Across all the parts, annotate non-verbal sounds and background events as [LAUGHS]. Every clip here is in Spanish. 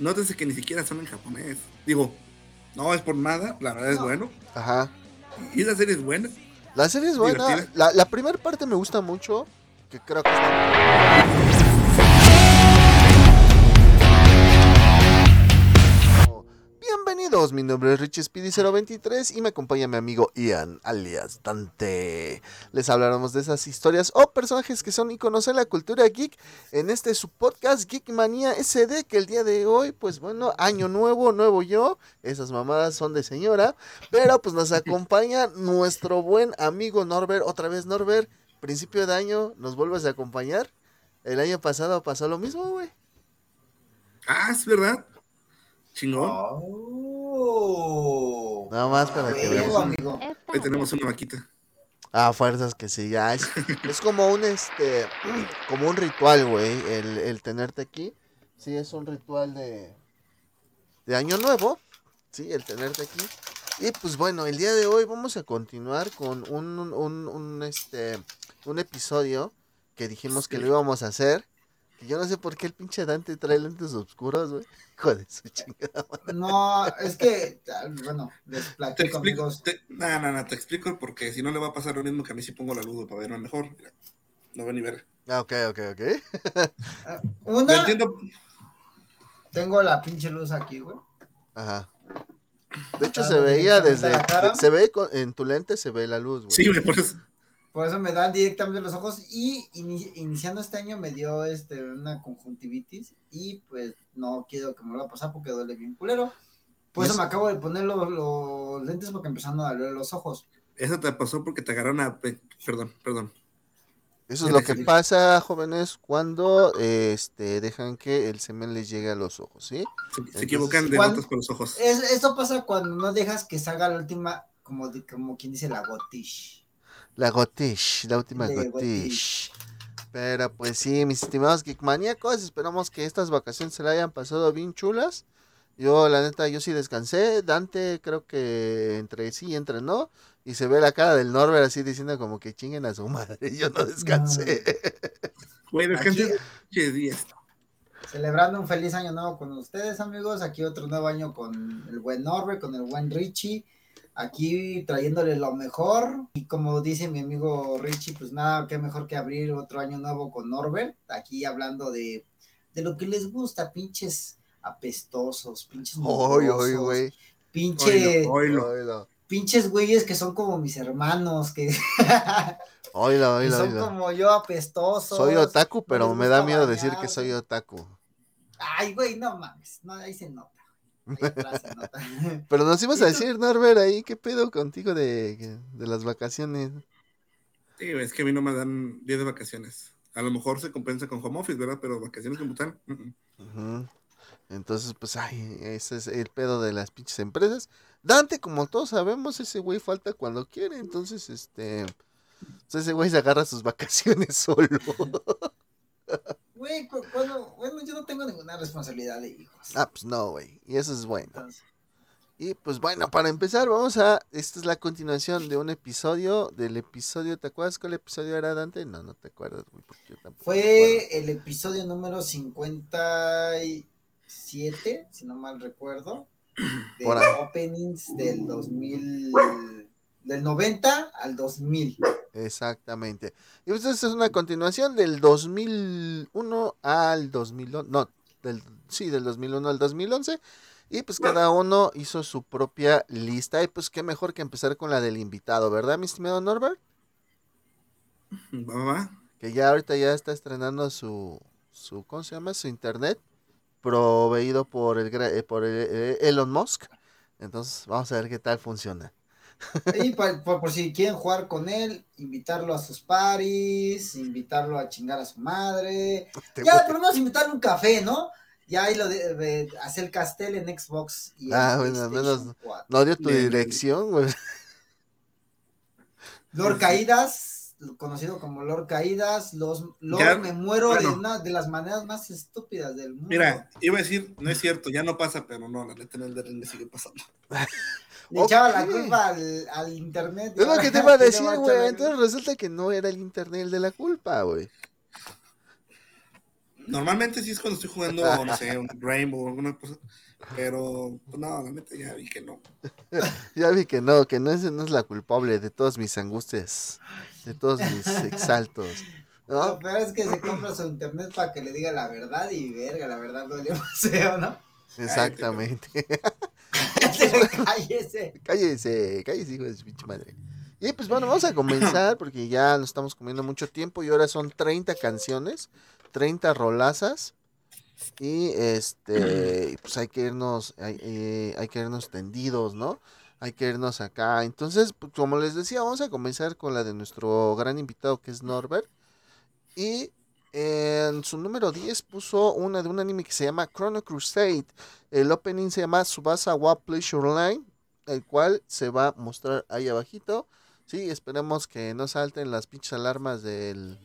nótese que ni siquiera son en japonés. Digo, no es por nada, la verdad es bueno. Ajá. Y la serie es buena. La serie es buena. Divertida. La, la primera parte me gusta mucho. Que creo que está- Bienvenidos, mi nombre es Richie Speedy 023 y me acompaña mi amigo Ian, alias Dante. Les hablaremos de esas historias o personajes que son iconos en la cultura geek en este su podcast Geek Manía SD que el día de hoy, pues bueno, año nuevo, nuevo yo, esas mamadas son de señora, pero pues nos acompaña nuestro buen amigo Norbert, otra vez Norbert, principio de año, nos vuelves a acompañar. El año pasado pasó lo mismo, güey. Ah, es verdad. Chingón. Oh. Nada más para que Huevo, veamos. Ahí tenemos una vaquita. Ah, fuerzas que sí, ya es, es como un este [CLEARS THROAT] como un ritual, güey, el, el tenerte aquí. Sí, es un ritual de de año nuevo. Sí, el tenerte aquí. Y pues bueno, el día de hoy vamos a continuar con un, un, un, un, este un episodio que dijimos que lo íbamos a hacer. Que yo no sé por qué el pinche Dante trae lentes oscuros, güey. [LAUGHS] Hijo de su chingada. madre. No, es que, ah, bueno, les Te explico. amigos. Te... No, no, no, te explico porque si no le va a pasar lo mismo que a mí si pongo la luz para verme mejor. Mira, no va ni ver. Ah, ok, ok, ok. Ah, Una, entiendo. tengo la pinche luz aquí, güey. Ajá. De hecho, Ah, se veía desde. a la cara. Se ve con- en tu lente, se ve la luz, güey. Sí, güey, por eso. Por eso me dan directamente los ojos y ini- iniciando este año me dio este una conjuntivitis y pues no quiero que me lo va a pasar porque duele bien culero. Por ¿Y eso eso? me acabo de poner los, los lentes porque empezaron a doler los ojos. Eso te pasó porque te agarraron a. pe- Perdón, perdón. Eso es lo que pasa, jóvenes, cuando este dejan que el semen les llegue a los ojos, ¿sí? Se, equivocan de notas con los ojos. Es, esto pasa cuando no dejas que salga la última, como, de- como quien dice la gotish. La gotish, la última De gotish. Pero pues sí, mis estimados geekmaníacos, esperamos que estas vacaciones se la hayan pasado bien chulas. Yo, la neta, yo sí descansé. Dante creo que entre sí y entre no. Y se ve la cara del Norbert así diciendo como que chinguen a su [LAUGHS] madre. Yo no descansé. Güey, [LAUGHS] descansé pinches días. Celebrando un feliz año nuevo con ustedes, amigos. Aquí otro nuevo año con el buen Norbert, con el buen Richie. Aquí trayéndole lo mejor. Y como dice mi amigo Richie, pues nada, qué mejor que abrir otro año nuevo con Norbert. Aquí hablando de, de lo que les gusta, pinches apestosos, pinches Oy, pinche, pinches güeyes que son como mis hermanos, que, [LAUGHS] son como yo apestosos. Soy otaku, pero me da miedo decir que soy otaku. Ay, güey, no mames, no, ahí se nota. [LAUGHS] Pero nos ibas ¿Y a decir, Norbert, ahí, ¿qué pedo contigo de, de las vacaciones? Sí, es que a mí no me dan días de vacaciones. A lo mejor se compensa con home office, ¿verdad? Pero vacaciones como tal. Ujú. Entonces, pues, ay, ese es el pedo de las pinches empresas. Dante, como todos sabemos, ese güey falta cuando quiere, entonces, este, pues, ese güey se agarra sus vacaciones [LAUGHS] solo. Güey, cuando, bueno, yo no tengo ninguna responsabilidad de hijos. ah, pues no, güey, y eso es bueno. Entonces, Y pues bueno, para empezar, vamos a, esta es la continuación de un episodio, del episodio, ¿te acuerdas cuál episodio era Dante? No, no te acuerdas, güey, porque yo tampoco fue el episodio número 57, si no mal recuerdo, de Por ahí. openings del 2000, del 90 al 2000. Exactamente. Y pues esta es una continuación del 2001 al 2011. No, del, sí, del 2001 al 2011. Y pues cada uno hizo su propia lista. Y pues qué mejor que empezar con la del invitado, ¿verdad, mi estimado Norbert? Va. Que ya ahorita ya está estrenando su, su ¿cómo se llama? Su internet proveído por el, eh, por el- eh, Elon Musk. Entonces vamos a ver qué tal funciona. Y por, por- por si quieren jugar con él, invitarlo a sus paris, invitarlo a chingar a su madre. [LAUGHS] Te Ya, por lo menos invitarle un café, ¿no? Ya ahí lo de, de hacer el castel en Xbox y en Ah, bueno, al menos 4. No dio tu Bien. dirección, güey. [LAUGHS] Lord Caídas, conocido como Lord Caídas, los Lord Ya, me muero de una de las maneras más estúpidas del mundo. Mira, iba a decir, no es cierto, ya no pasa, pero no, la neta en el sigue pasando. [LAUGHS] Le echaba la culpa al, al internet. Es lo que te [LAUGHS] iba a decir, güey. Entonces resulta que no era el internet el de la culpa, güey. Normalmente sí es cuando estoy jugando, [LAUGHS] no sé, un Rainbow o alguna cosa. Pero, pues, no, la neta ya vi que no. [LAUGHS] ya vi que no, que no es, no es la culpable de todas mis angustias, de todos mis exaltos. ¿no? Lo peor es que se compra su internet para que le diga la verdad y verga, la verdad duele más feo, ¿no? Exactamente. [LAUGHS] cállese. Cállese, cállese, hijo de su pinche madre. Y pues bueno, vamos a comenzar porque ya nos estamos comiendo mucho tiempo y ahora son 30 canciones, 30 rolazas. Y este, pues hay que irnos, hay, eh, hay que irnos tendidos, ¿no? Hay que irnos acá. Entonces, pues, como les decía, vamos a comenzar con la de nuestro gran invitado que es Norbert. Y en su número 10 puso una de un anime que se llama Chrono Crusade. El opening se llama Subasa Wa Pleasure Line, el cual se va a mostrar ahí abajito. Sí, esperemos que no salten las pinches alarmas del,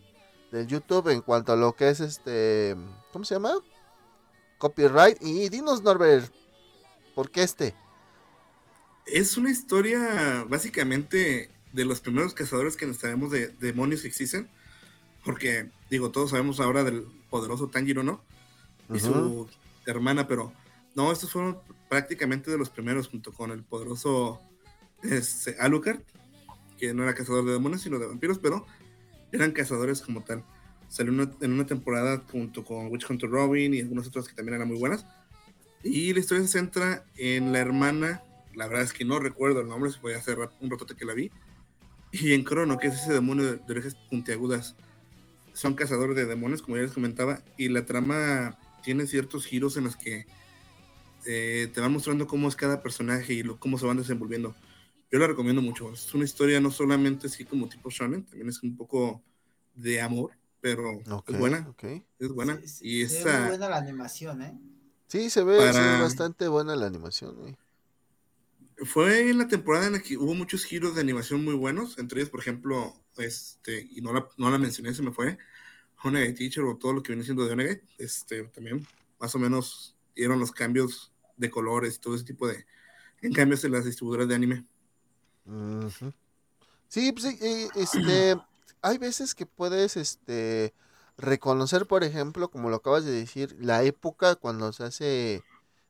del YouTube en cuanto a lo que es este, ¿cómo se llama? Copyright. Y dinos, Norbert, ¿por qué este? Es una historia básicamente de los primeros cazadores que nos sabemos de demonios que existen. Porque, digo, todos sabemos ahora del poderoso Tanjiro, ¿no? Y su hermana, pero no, estos fueron prácticamente de los primeros junto con el poderoso este, Alucard que no era cazador de demonios, sino de vampiros, pero eran cazadores como tal. Salió en una temporada junto con Witch Hunter Robin y algunas otras que también eran muy buenas. Y la historia se centra en la hermana, la verdad es que no recuerdo el nombre, se puede hacer un ratote que la vi, y en Crono, que es ese demonio de, orejas puntiagudas. Son cazadores de demonios, como ya les comentaba, y la trama tiene ciertos giros en los que eh, te van mostrando cómo es cada personaje y cómo se van desenvolviendo yo la recomiendo mucho. Es una historia no solamente así como tipo shonen, también es un poco de amor, pero es buena. Es buena. y esa... muy buena la animación, ¿eh? Sí, se ve, bastante buena la animación. ¿eh? Fue en la temporada en la que hubo muchos giros de animación muy buenos, entre ellos, por ejemplo, este, y no la, no la mencioné, se me fue, Honegate Teacher o todo lo que viene siendo de Honegate, este, también más o menos dieron los cambios de colores y todo ese tipo de en cambios en las distribuidoras de anime. Sí, pues este, [CLEARS THROAT] hay veces que puedes, este, reconocer, por ejemplo, como lo acabas de decir, la época cuando se hace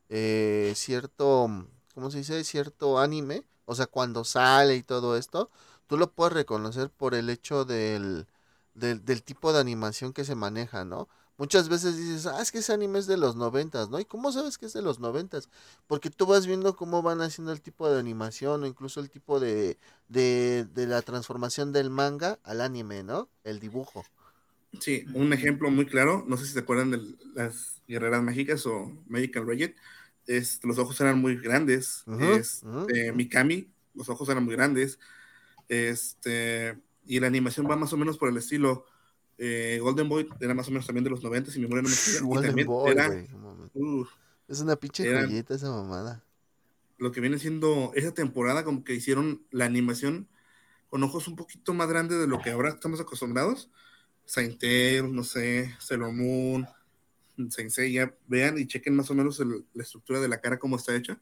eh, cierto, ¿cómo se dice? Cierto anime, o sea, cuando sale y todo esto, tú lo puedes reconocer por el hecho del, del, del tipo de animación que se maneja, ¿no? Muchas veces dices, ah, es que ese anime es de los noventas, ¿no? ¿Y cómo sabes que es de los noventas? Porque tú vas viendo cómo van haciendo el tipo de animación o incluso el tipo de, de, de la transformación del manga al anime, ¿no? El dibujo. Sí, un ejemplo muy claro, no sé si se acuerdan de las guerreras mágicas o Magical Rayet, es, los ojos eran muy grandes, este, Mikami, los ojos eran muy grandes, este, y la animación va más o menos por el estilo eh, Golden Boy era más o menos también de los 90, si mi memoria no me falla. [LAUGHS] Golden Boy, era, es una pinche joyita esa mamada. Lo que viene siendo esa temporada, como que hicieron la animación con ojos un poquito más grandes de lo que ahora estamos acostumbrados. Saint no sé, Sailor Moon, Saint ya vean y chequen más o menos la estructura de la cara, cómo está hecha.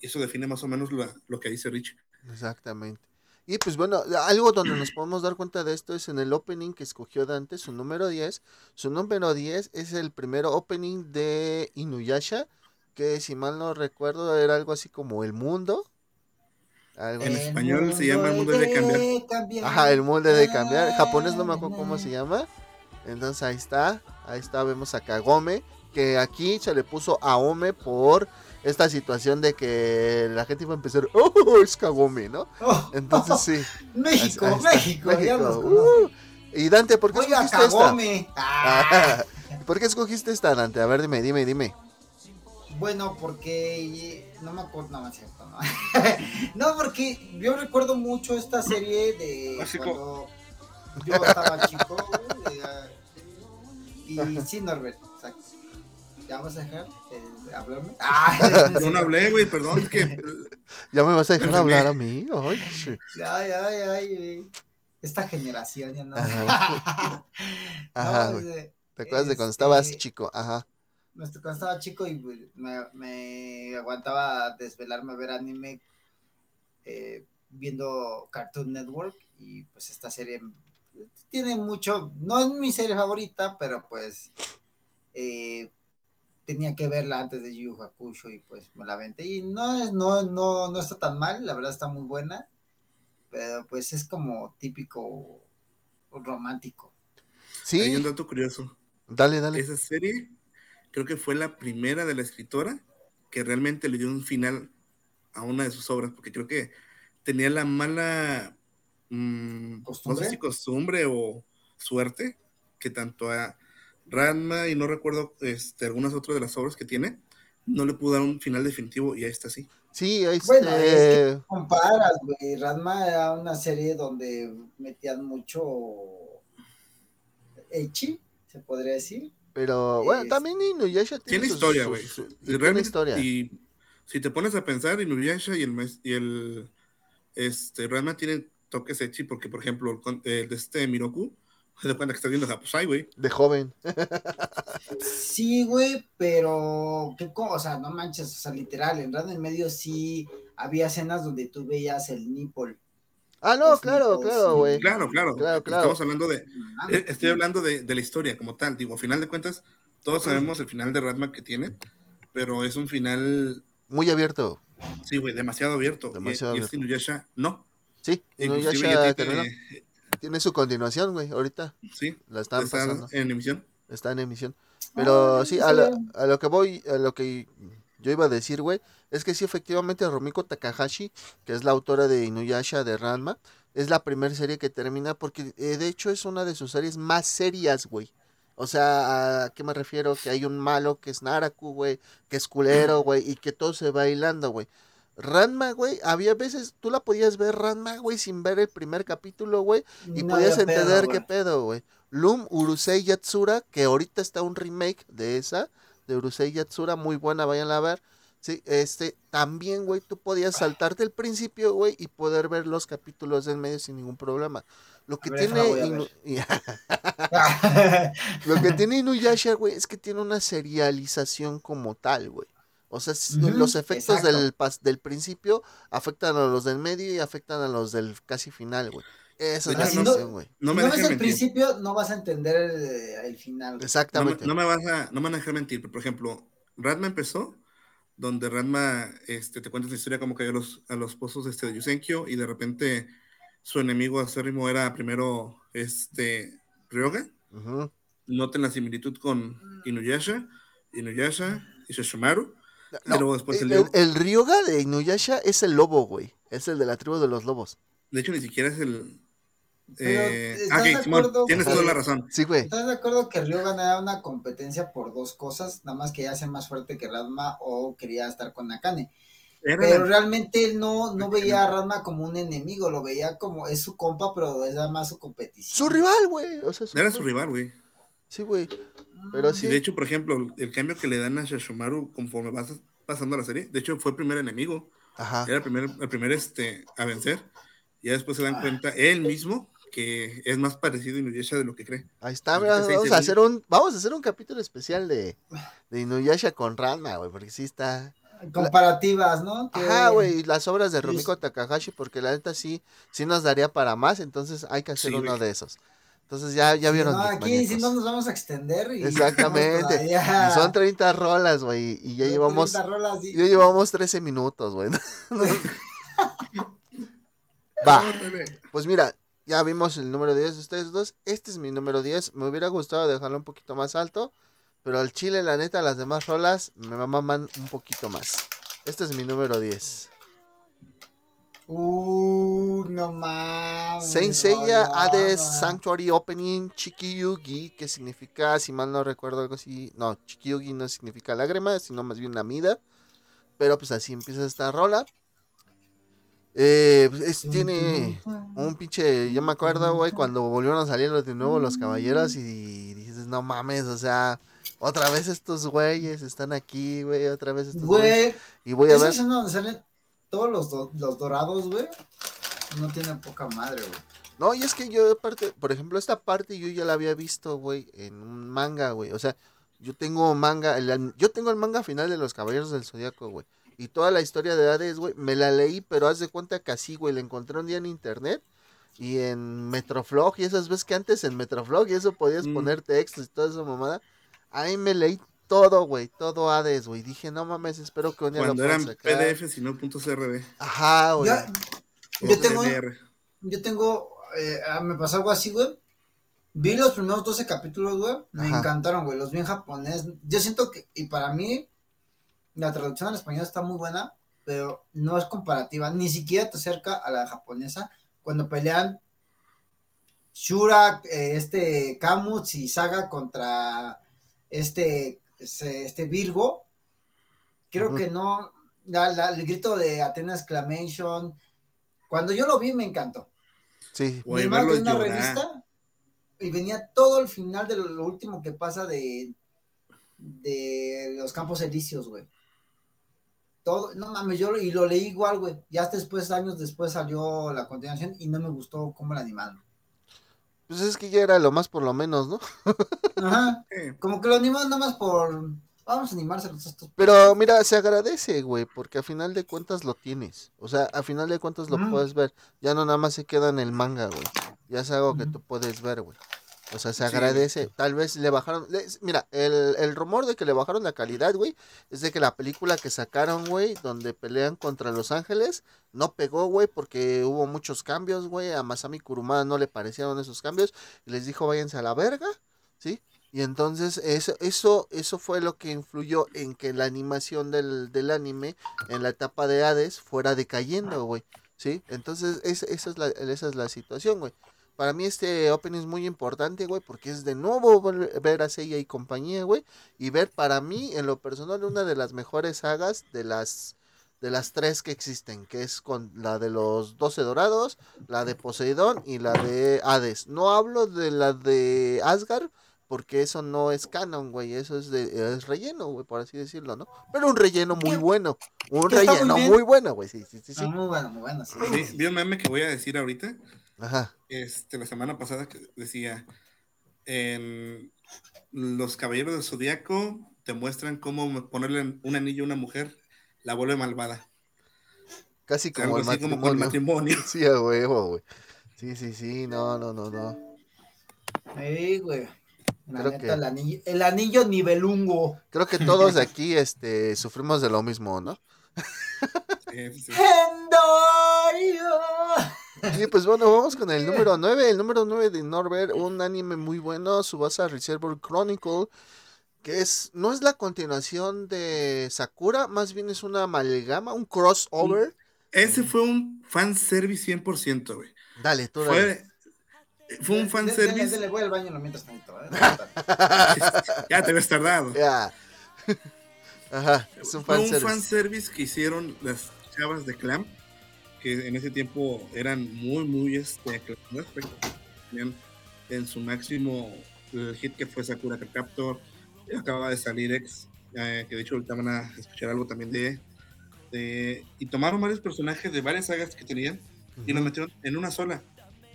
Y eso define más o menos lo que dice Rich. Exactamente. Y pues bueno, algo donde nos podemos dar cuenta de esto es en el opening que escogió Dante, su número 10. Su número 10 es el primer opening de Inuyasha, que si mal no recuerdo era algo así como El Mundo. en español se llama El Mundo de cambiar. Ajá, El Mundo de cambiar. En japonés no me acuerdo cómo se llama. Entonces ahí está, ahí está, vemos a Kagome, que aquí se le puso Aome por esta situación de que la gente iba a empezar, oh, es Kagome, ¿no? Oh, Entonces sí. [LAUGHS] México, México, uh. y Dante, ¿por qué escogiste esta? Ah. [LAUGHS] ¿Por qué escogiste esta, Dante? A ver, dime, dime, dime. Bueno, porque no me acuerdo, no, es cierto, no. [LAUGHS] no, porque yo recuerdo mucho esta serie de cuando yo estaba chico, y sí, Norbert, exacto. ¿Ya vas a dejar de hablarme? [LAUGHS] Ah, no hablé, güey, perdón. que... [LAUGHS] ¿Ya me vas a dejar hablar a mí? Ay, ay, ay, ay. Esta generación ya no. Ajá. [LAUGHS] ¿Te acuerdas de cuando estabas este, chico? Ajá. Cuando estaba chico y me, me aguantaba desvelarme a ver anime eh, viendo Cartoon Network y pues esta serie tiene mucho, no es mi serie favorita, pero pues eh, tenía que verla antes de Yu Hakusho y pues me la aventé y no es, no, no, no está tan mal, la verdad está muy buena, pero pues es como típico romántico. Sí. Hay un dato curioso. Dale, dale. Esa serie creo que fue la primera de la escritora que realmente le dio un final a una de sus obras, porque creo que tenía la mala mmm, ¿Costumbre? no sé si costumbre o suerte que tanto a Ranma y no recuerdo este, algunas otras de las obras que tiene, no le pudo dar un final definitivo y ahí está así. Sí, ahí Bueno, es que comparas, güey. Ranma era una serie donde metían mucho Echi, se podría decir. Pero bueno, es... también Inuyasha tiene, tiene historia, güey. Tiene historia. Y si te pones a pensar, Inuyasha y el, y el este, Ranma tienen toques Echi porque, por ejemplo, el de este Miroku, se da cuenta que está viendo Japosai, güey. De joven. sí, güey, pero qué cosa, o sea, no manches, o sea, literal, en Ranma en medio sí había escenas donde tú veías el nipple. Ah, no, claro, claro, güey. Sí. Claro, claro, claro, claro. Estamos hablando de. Eh, estoy hablando de, de, la historia como tal. Digo, a final de cuentas, todos sabemos el final de Ratma que tiene, pero es un final. Muy abierto. Sí, güey, demasiado abierto. Demasiado y, y este Inuyasha, no. Sí, Inuyasha tiene, tiene su continuación, güey, ahorita. Sí. La están está pasando. en emisión. Está en emisión. Pero oh, sí, a lo, a lo que voy, a lo que yo iba a decir, güey, es que sí, efectivamente, Romiko Takahashi, que es la autora de Inuyasha de Ranma, es la primera serie que termina porque eh, de hecho es una de sus series más serias, güey. O sea, ¿a qué me refiero? Que hay un malo que es Naraku, güey, que es culero, güey, y que todo se va hilando, güey. Ranma, güey, había veces, tú la podías ver Ranma, güey, sin ver el primer capítulo, güey, y no podías entender pedo, qué pedo, güey. Loom Urusei Yatsura, que ahorita está un remake de esa, de Urusei Yatsura, muy buena, vayan a ver. Sí, este, también, güey, tú podías saltarte el principio, güey, y poder ver los capítulos del medio sin ningún problema. Lo que ver, tiene Inu... [LAUGHS] [LAUGHS] Lo que tiene Inuyasha, güey, es que tiene una serialización como tal, güey. O sea, uh -huh, los efectos del, del principio afectan a los del medio y afectan a los del casi final, güey. Esa es la situación, güey. No, no, no ves el principio, no vas a entender el, el final. Wey. Exactamente. No me, no me, vas a, no me van a dejar mentir, pero por ejemplo, Radma empezó donde Ranma este, te cuenta la historia como cayó a los, a los pozos este, de Yusenkyo y de repente su enemigo acérrimo era primero este, Ryoga. Uh -huh. Noten la similitud con Inuyasha, Inuyasha y Shoshimaru. No, pero después el, el, el, Ryoga de Inuyasha es el lobo, güey. Es el de la tribu de los lobos. De hecho, ni siquiera es el, eh, ah, okay, Simón, tienes toda la razón. Sí, güey. ¿Estás de acuerdo que Ryogan era una competencia por dos cosas? Nada más quería ser más fuerte que Radma o quería estar con Nakane. Era pero realmente él no, no veía a Radma como un enemigo, lo veía como es su compa, pero era más su competición. Su rival, güey. O sea, su era su rival, güey. Sí, güey. Pero sí. Y de hecho, por ejemplo, el cambio que le dan a Shashomaru conforme vas pasando la serie, de hecho, fue el primer enemigo. Ajá. Era el primer, el primer este, a vencer. Y ya después se dan cuenta él mismo que es más parecido a Inuyasha de lo que cree. Ahí está, mira, vamos a hacer un, vamos a hacer un capítulo especial de, de Inuyasha con Ranma, güey, porque sí está. Comparativas, ¿no? Que... Ajá, güey, las obras de Rumiko Takahashi, porque la neta sí, sí nos daría para más, entonces hay que hacer sí, uno de esos. Entonces ya, ya vieron. No, aquí sí no nos vamos a extender. Y Exactamente. [LAUGHS] Y son 30 rolas, güey. Y ya llevamos. Rolas, sí. Ya llevamos 13 minutos, güey. [LAUGHS] [LAUGHS] Va. Pues mira, ya vimos el número 10 de ustedes dos. Este es mi número 10. Me hubiera gustado dejarlo un poquito más alto. Pero al chile, la neta, las demás rolas me maman un poquito más. Este es mi número 10. Uh, no mames. Saint Seiya no, Hades no, no. Sanctuary Opening Chikiyugi, que significa, si mal no recuerdo algo así. No, Chikiyugi no significa lágrima, sino más bien una mida. Pero pues así empieza esta rola. Eh, es, tiene un pinche, yo me acuerdo, güey, cuando volvieron a salir de nuevo los caballeros y dices, no mames, o sea, otra vez estos güeyes están aquí, güey, otra vez estos güeyes. Y voy a ver. Es donde salen todos los, do los dorados, güey. No tienen poca madre, güey. No, y es que yo, aparte, por ejemplo, esta parte yo ya la había visto, güey, en un manga, güey. O sea, yo tengo manga, el, yo tengo el manga final de los Caballeros del Zodíaco, güey. Y toda la historia de Hades, güey, me la leí, pero haz de cuenta que así, güey, la encontré un día en internet y en Metroflog y esas veces que antes en Metroflog y eso podías mm. poner textos y toda esa mamada. Ahí me leí todo, güey, todo Hades, güey. Dije, no mames, espero que un día Cuando lo eran sacar. PDF, no .crb. Ajá, güey. Yo tengo, yo tengo, eh, ah, me pasó algo así, güey. Vi los primeros 12 capítulos, güey. Me Ajá. encantaron, güey. Los vi en japonés. Yo siento que, y para mí, la traducción al español está muy buena, pero no es comparativa. Ni siquiera te acerca a la japonesa. Cuando pelean Shura, eh, este Kamutz y Saga contra este, este, este Virgo. Creo que no. la- la- el grito de Athena Exclamation. Cuando yo lo vi, me encantó. Sí, Mi hermano tenía una llorar. revista y venía todo el final de lo, lo último que pasa de, de los campos elíseos, güey. Todo, no mames, yo lo- y lo leí igual, güey. Ya después, años después salió la continuación y no me gustó cómo la animaron. Pues es que ya era lo más por lo menos, ¿no? Ajá, como que lo animaron nada más por. Vamos a animarse los estos. Pero mira, se agradece, güey, porque a final de cuentas lo tienes. O sea, a final de cuentas lo puedes ver. Ya no nada más se queda en el manga, güey. Ya es algo que tú puedes ver, güey. O sea, se Sí, agradece. Tal vez le bajaron. mira, el, el rumor de que le bajaron la calidad, güey, es de que la película que sacaron, güey, donde pelean contra Los Ángeles, no pegó, güey, porque hubo muchos cambios, güey. A Masami Kurumada no le parecieron esos cambios. Y les dijo, váyanse a la verga, ¿sí? Y entonces eso, eso, eso fue lo que influyó en que la animación del, del anime en la etapa de Hades fuera decayendo, güey. ¿Sí? Entonces es- esa, es la, esa es la situación, güey. Para mí este opening es muy importante, güey, porque es de nuevo ver a Seiya y compañía, güey. Y ver para mí, en lo personal, una de las mejores sagas de las de las tres que existen, que es con la de los 12 dorados, la de Poseidón y la de Hades. No hablo de la de Asgard, porque eso no es canon, güey, eso es de es relleno, güey, por así decirlo, ¿no? Pero un relleno muy ¿Qué? bueno, un muy relleno muy bueno, güey, sí, sí, sí, sí. Ah, muy bueno, muy bueno. sí. sí, vi un meme que voy a decir ahorita. Ajá. Este, la semana pasada que decía en los caballeros del zodiaco te muestran cómo ponerle un anillo a una mujer la vuelve malvada. Casi como el así como con el matrimonio. matrimonio. [LAUGHS] Sí, a huevo, güey. Sí, sí, sí, no, no, no, no. Sí, güey. La Creo neta, que- el, anillo, el anillo nivelungo. Creo que todos de aquí, [LAUGHS] este, sufrimos de lo mismo, ¿no? Sí. Sí, pues bueno, vamos con el número [LAUGHS] 9. El número 9 de Norbert, un anime muy bueno, Subasa Reservoir Chronicle, que es, no es la continuación de Sakura, más bien es una amalgama, un crossover. Ese fue un fanservice 100%, güey. Dale, tú dale. Fue, fue un fanservice. dele, voy al baño lo mientras tanto. ¿eh? [LAUGHS] [LAUGHS] ya te habías tardado. Ya. Ajá, es un Fue un fanservice. fanservice que hicieron las chavas de Clam, que en ese tiempo eran muy, muy este, tenían en su máximo el hit que fue Sakura Captor, y acababa de salir X, eh, que de hecho ahorita van a escuchar algo también de, de- Y tomaron varios personajes de varias sagas que tenían y los metieron en una sola.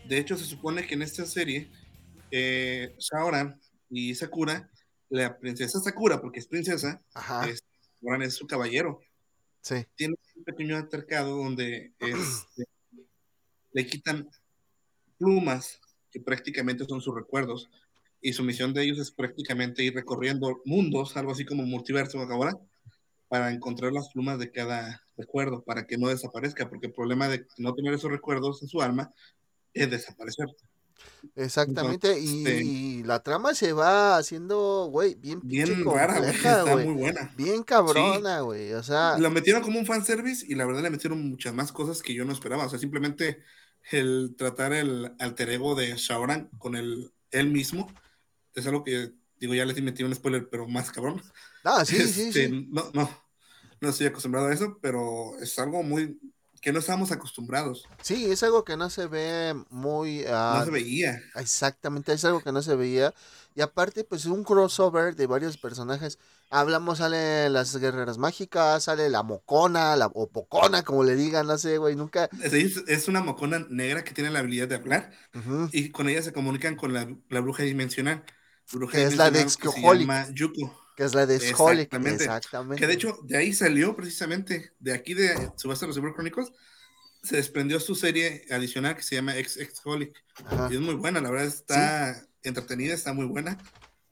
De hecho, se supone que en esta serie, eh, Shaoran y Sakura, la princesa Sakura, porque es princesa, Ajá, es- Shaoran es su caballero. Tiene un pequeño altercado donde este, [CLEARS THROAT] le quitan plumas, que prácticamente son sus recuerdos, y su misión de ellos es prácticamente ir recorriendo mundos, algo así como multiverso ahora, para encontrar las plumas de cada recuerdo, para que no desaparezca, porque el problema de no tener esos recuerdos en su alma es desaparecer. Exactamente, y, la trama se va haciendo, güey, bien Bien rara, güey, está muy buena. Bien cabrona, güey. O sea, Lo metieron como un fanservice y la verdad le metieron muchas más cosas que yo no esperaba. O sea, simplemente el tratar el alter ego de Shaoran con el, él mismo es algo que, digo, ya les metí un spoiler, pero más cabrón. ah, sí, sí, Este, sí. No, no, no estoy acostumbrado a eso, pero es algo muy que no estamos acostumbrados. Sí, es algo que no se ve muy... ah, no se veía. Exactamente, es algo que no se veía. Y aparte, pues un crossover de varios personajes. Hablamos, sale las guerreras mágicas, sale la mocona, la o pocona, como le digan, no sé, güey, nunca. Es, es una mocona negra que tiene la habilidad de hablar Ujú, y con ella se comunican con la, la bruja dimensional. Bruja Que es la de dimensional Yuko. Que es la de Sholic. Exactamente. Exactamente. Que de hecho, de ahí salió precisamente, de aquí de los Cyber Chronicles, se desprendió su serie adicional que se llama Ex Ex Holic. Y es muy buena, la verdad está entretenida, está muy buena.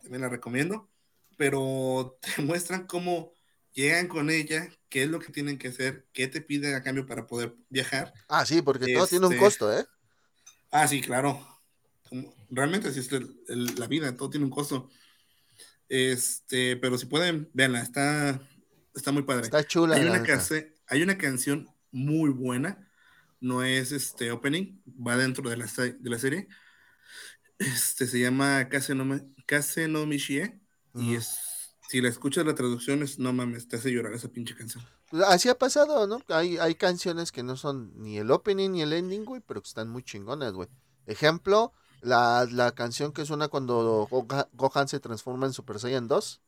También la recomiendo. pero te [LAUGHS] muestran cómo llegan con ella, qué es lo que tienen que hacer, qué te piden a cambio para poder viajar. Ah, sí, porque todo tiene un Este, costo, ¿eh? Ah, sí, claro. Como- realmente así es el- el- la vida, todo tiene un costo. Este, pero si pueden, véanla, está, está muy padre. Está chula. hay, una canse- hay una canción muy buena, no es este opening, va dentro de la, de la serie. Este se llama Kase no, Me- Kase no Mishie, y Ujú. es, si la escuchas la traducción es, no mames, te hace llorar esa pinche canción. Pues así ha pasado, ¿no? Hay, hay canciones que no son ni el opening ni el ending, güey, pero que están muy chingonas, güey. Ejemplo, la, la canción que suena cuando Goha- Gohan se transforma en Super Saiyan 2.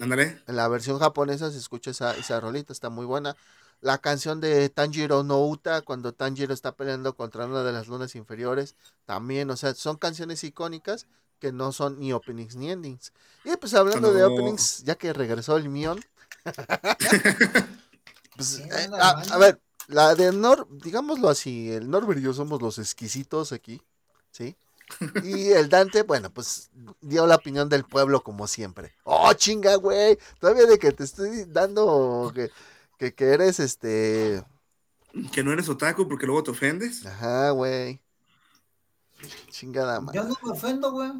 Ándale, En la versión japonesa se escucha esa, esa rolita, está muy buena. La canción de Tanjiro no Uta, cuando Tanjiro está peleando contra una de las lunas inferiores, también, o sea, son canciones icónicas que no son ni openings ni endings. Y pues hablando de openings, ya que regresó el Mion, [LAUGHS] pues, eh, a ver, la de Nor, digámoslo así, el Norbert y yo somos los exquisitos aquí, ¿sí? Y el Dante, bueno, pues dio la opinión del pueblo como siempre. Oh, chinga, güey. Todavía de que te estoy dando que, que, que eres este. que no eres otaku porque luego te ofendes. Ajá, güey. Chingada Yo madre. no me ofendo, güey.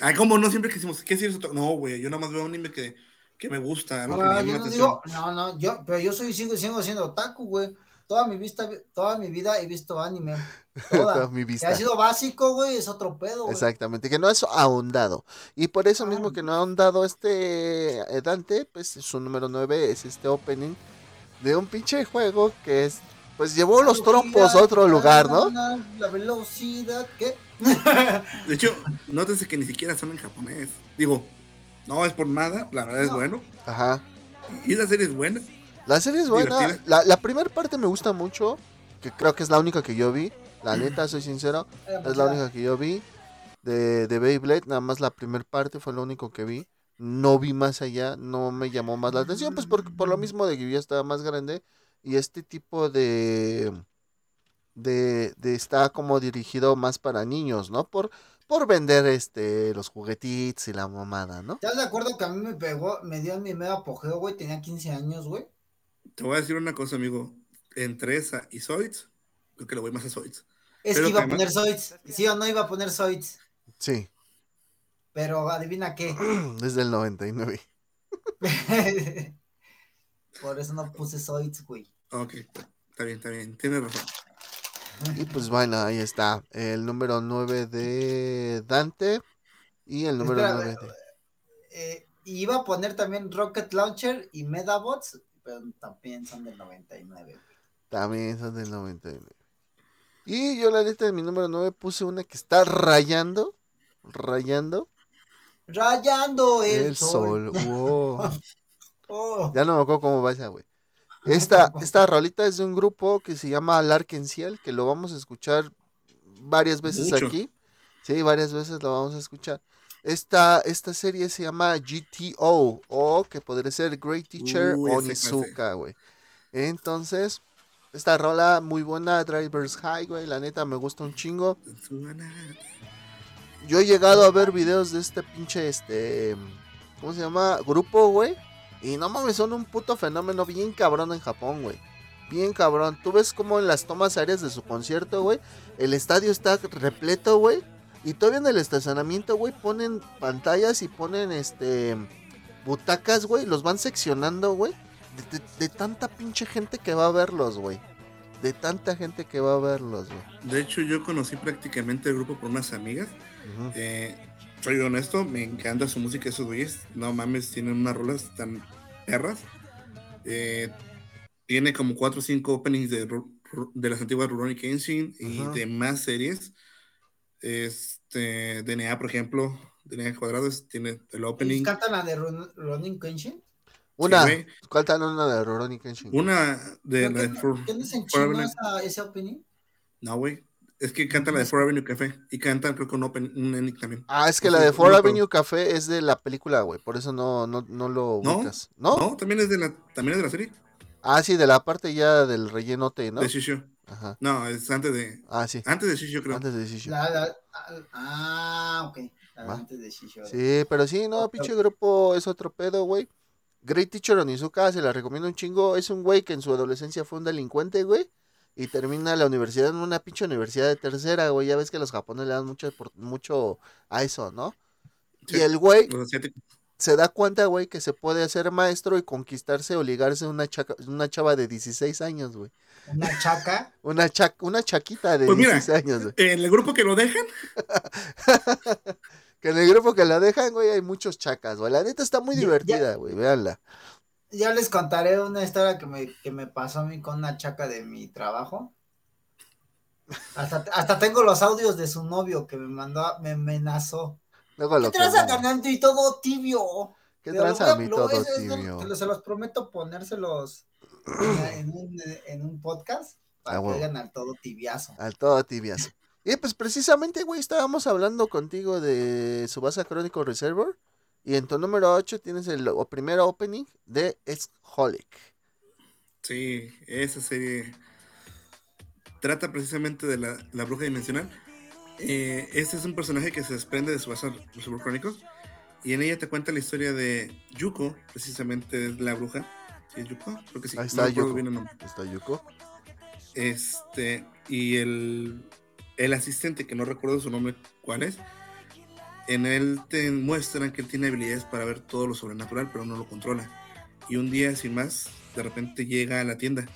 Ay, como no siempre quisimos, ¿qué si eres otaku? No, güey, yo nada más veo un anime que, que me gusta, que me yo no digo, no, no, yo, pero yo soy, sigo, sigo siendo otaku, güey. Toda mi vista, toda mi vida he visto anime. [LAUGHS] Toda Toda. mi Que vista. ha sido básico, güey, es otro pedo, güey. Exactamente, que no es ahondado. Y por eso mismo Ah. que no ha ahondado este eh, Dante, pues su número 9 es este opening de un pinche juego que es, pues llevó los trompos a otro lugar, ¿no? La, velocidad, ¿qué? [LAUGHS] De hecho, nótese que ni siquiera son en japonés. Digo, no es por nada, la verdad es No. bueno. Ajá. Y la serie es buena. La serie es buena. Divertida. La, la primera parte me gusta mucho, que creo que es la única que yo vi. La neta, soy sincero, es la única que yo vi de, de Beyblade. Nada más la primera parte fue lo único que vi. No vi más allá, no me llamó más la atención, pues por, por lo mismo de que yo ya estaba más grande y este tipo de, de, de está como dirigido más para niños, ¿no? Por, por vender este los juguetitos y la mamada, ¿no? ¿Estás de acuerdo que a mí me pegó, me dio mi medio apogeo, güey? Tenía 15 años, güey. Te voy a decir una cosa, amigo. Entre esa y Zoids, creo que le voy más a Zoids. Es Pero que iba a poner Zoids. Sí o no iba a poner Zoids. Sí, Pero adivina qué. [CLEARS THROAT] desde el 99. [LAUGHS] Por eso no puse Zoids, güey. Ok, está bien, está bien. Tienes razón. Y pues bueno, ahí está. El número 9 de Dante. Y el número Espera, 9 de... Eh, y iba a poner también Rocket Launcher y Medabots, pero también son del 99. güey. También son del 99. Y yo la neta de mi número 9 puse una que está rayando. Rayando Rayando el, el sol. sol. [LAUGHS] Wow. Oh. Ya no me acuerdo cómo va esa, güey. Esta, esta rolita es de un grupo que se llama Larkenciel, que lo vamos a escuchar varias veces Mucho. aquí. Sí, varias veces lo vamos a escuchar. Esta, esta serie se llama GTO, o que podría ser Great Teacher ese Onizuka, güey. Entonces, esta rola muy buena, Driver's High, güey, la neta me gusta un chingo. Yo he llegado a ver videos de este pinche, este, ¿cómo se llama? Grupo, güey. Y no mames, son un puto fenómeno bien cabrón en Japón, güey. Bien cabrón. Tú ves como en las tomas aéreas de su concierto, güey. El estadio está repleto, güey. Y todavía en el estacionamiento, güey, ponen pantallas y ponen, este, butacas, güey. Los van seccionando, güey. De, de- de tanta pinche gente que va a verlos, güey. De tanta gente que va a verlos, güey. De hecho, yo conocí prácticamente el grupo por unas amigas. Ujú. Eh, soy honesto, me encanta su música, esos güeyes. No mames, tienen unas rolas tan perras. Eh, tiene como 4 o 5 openings de, las antiguas Rurouni Kenshin y Ajá. de más series. Este, DNA, por ejemplo, DNA Cuadrados tiene el ¿Y opening. cantan la de Ron- Ronin Kenshin? Una, güey. faltan una de Rurouni Kenshin. Una de ¿Pero la ¿Qué, de For- qué no es en esa, ese opening? No, güey. Es que canta la de Four Avenue Café y cantan, creo que un, open, un ending también. Ah, es que Es la de Four Avenue Café es de la película, güey. Por eso no, no, no lo ubicas. ¿No? No, también es de la, también es de la serie. Ah, sí, de la parte ya del rellenote, ¿no? De Shisho. Ajá. No, es antes de. Ah, sí. Antes de Shisho, creo. Antes de Shisho. La, la- ah, ok. Antes de Shishore. Sí, pero sí, no, pinche grupo es otro pedo, güey. Great Teacher Onizuka, se la recomiendo un chingo. Es un güey que en su adolescencia fue un delincuente, güey. Y termina la universidad en una pinche universidad de tercera, güey. Ya ves que los japoneses le dan mucho, por- mucho a eso, ¿no? Y el güey se da cuenta, güey, que se puede hacer maestro y conquistarse o ligarse a una, chaca- una chava de 16 años, güey. Una chaca. Una, cha- una chaquita de Pues mira, 16 años, güey. En el grupo que lo dejan, [LAUGHS] Que en el grupo que la dejan, güey, hay muchos chacas, güey. La neta está muy Ya- divertida, güey. Véanla. Ya les contaré una historia que me, que me pasó a mí con una chaca de mi trabajo. Hasta, hasta tengo los audios de su novio que me mandó, a- me amenazó. Luego ¿Qué tranza ponemos. ganando y todo tibio? ¿Qué tranza voy a- mi lo- todo tibio? se los prometo ponérselos [CLEARS THROAT] en, un, en un podcast para Ah, que oigan al todo tibiazo. Al todo tibias. Y pues precisamente, güey, estábamos hablando contigo de Subasa Chronicle Reservoir. Y en tu número 8 tienes el o- primer opening de Holic. sí, esa serie trata precisamente de la, la bruja dimensional. Eh, este es un personaje que se desprende de su base Super Chronicles y en ella te cuenta la historia de Yuko, precisamente es la bruja. ¿Sí es Yuko? Creo que sí. Ahí está Yuko. bien. Está Yuko. Este, y el, el asistente, que no recuerdo su nombre, ¿cuál es? En él te muestran que él tiene habilidades para ver todo lo sobrenatural, pero no lo controla. Y un día, sin más, de repente llega a la tienda.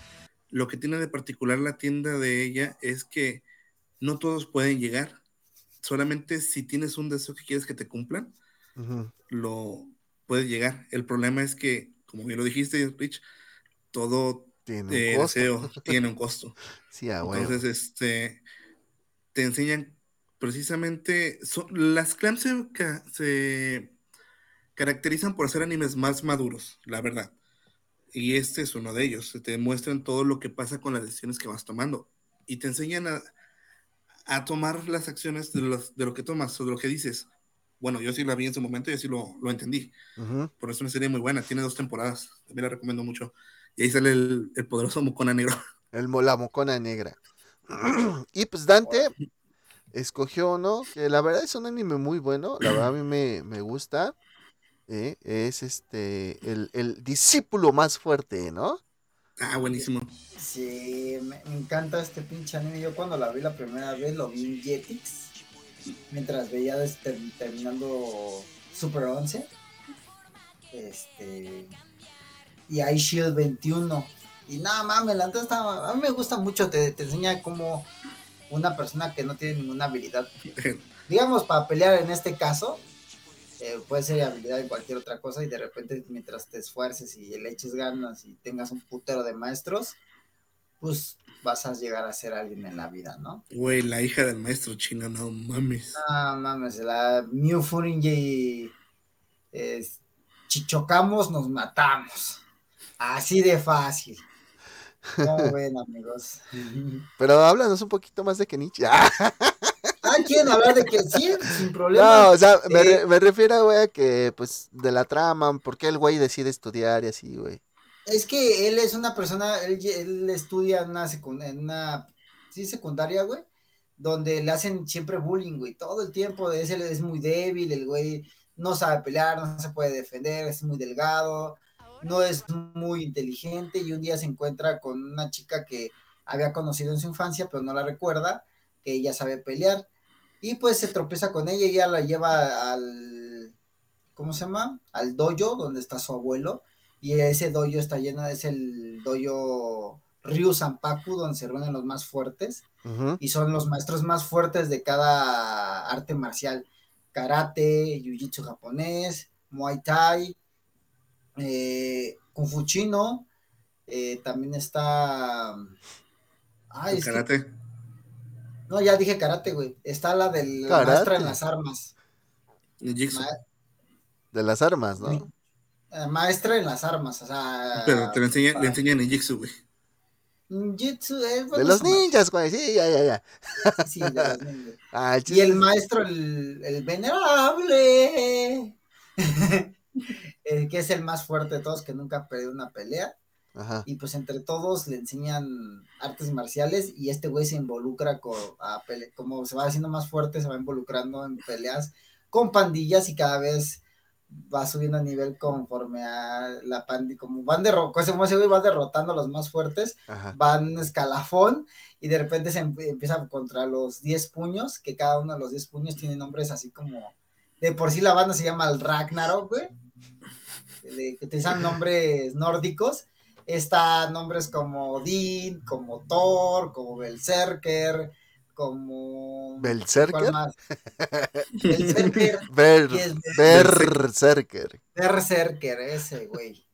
Lo que tiene de particular la tienda de ella es que no todos pueden llegar. Solamente si tienes un deseo que quieres que te cumplan, lo puedes llegar. El problema es que, como bien lo dijiste, Rich, todo Tiene eh, un costo. deseo [LAUGHS] tiene un costo. Sí, ah. Entonces, este, te enseñan precisamente, son- las clans se, ca- se caracterizan por hacer animes más maduros, la verdad. Y este es uno de ellos. Te muestran todo lo que pasa con las decisiones que vas tomando. Y te enseñan a, a tomar las acciones de, los- de lo que tomas o de lo que dices. Bueno, yo sí la vi en su momento y así lo, lo entendí. Ujú. Por eso es una serie muy buena. Tiene dos temporadas. También la recomiendo mucho. Y ahí sale el, el poderoso Mocona Negro. [LAUGHS] El mo- la mocona negra. [CLEARS THROAT] y pues Dante escogió uno que la verdad es un anime muy bueno. La verdad a mí me, me gusta. eh, es este el, el discípulo más fuerte, ¿no? Ah, buenísimo. Sí, me, me encanta este pinche anime. Yo cuando la vi la primera vez lo vi en Jetix. Mientras veía ter- terminando Super 11. Este. Y hay Shield 21. Y nada mames, la neta está. A mí me gusta mucho. Te, te enseña como una persona que no tiene ninguna habilidad. [LAUGHS] Digamos, para pelear en este caso. eh, puede ser habilidad en cualquier otra cosa y de repente mientras te esfuerces y le eches ganas y tengas un putero de maestros, pues vas a llegar a ser alguien en la vida, ¿no? Güey, la hija del maestro chino, no mames. Ah, mames, la Mew Furinge es, chichocamos, nos matamos. Así de fácil. ¿Cómo [LAUGHS] ven, amigos? [LAUGHS] Pero háblanos un poquito más de Kenichi. Ah, [LAUGHS] Ah, quieren hablar de que sí, sin problema. no, o sea, me, Eh, re- me refiero, güey, a que, pues, de la trama, por qué el güey decide estudiar y así, güey. Es que él es una persona, él, estudia en una, en una sí, secundaria, güey, donde le hacen siempre bullying, güey, todo el tiempo, es, él es muy débil, el güey no sabe pelear, no se puede defender, es muy delgado, no es muy inteligente. Y un día se encuentra con una chica que había conocido en su infancia, pero no la recuerda, que ella sabe pelear, y pues se tropieza con ella y ella la lleva al, ¿cómo se llama? Al dojo donde está su abuelo, y ese dojo está lleno, es el dojo Ryu Sanpaku, donde se reúnen los más fuertes, y son los maestros más fuertes de cada arte marcial, karate, jiu-jitsu japonés, muay thai, eh, kung fu chino, eh, también está... Ay, es que- Karate. no, ya dije karate, güey. Está la del maestra en las armas. Ma- De las armas, ¿no? Eh, maestra en las armas, o sea... Pero te lo enseña, ah, le enseñan Ninjitsu, güey. Ninjutsu, eh, De bueno, los es más- ninjas, güey, sí, ya, ya, ya. Sí, de los ninjas. [LAUGHS] Ah, el Y el es- maestro, el, el venerable, [LAUGHS] eh, que es el más fuerte de todos, que nunca ha perdido una pelea. Ajá. Y pues entre todos le enseñan artes marciales y este güey se involucra con, a pele- como se va haciendo más fuerte, se va involucrando en peleas con pandillas y cada vez va subiendo a nivel conforme a la pandilla, como van derrotando, van derrotando a los más fuertes, van escalafón y de repente se empieza contra los 10 puños, que cada uno de los 10 puños tiene nombres así como, de por sí la banda se llama el Ragnarok, güey, que utilizan nombres nórdicos, está nombres como Odín, como Thor, como Berserker, como... ¿Belserker? Belserker. Ber Berserker. Berserker, ese güey.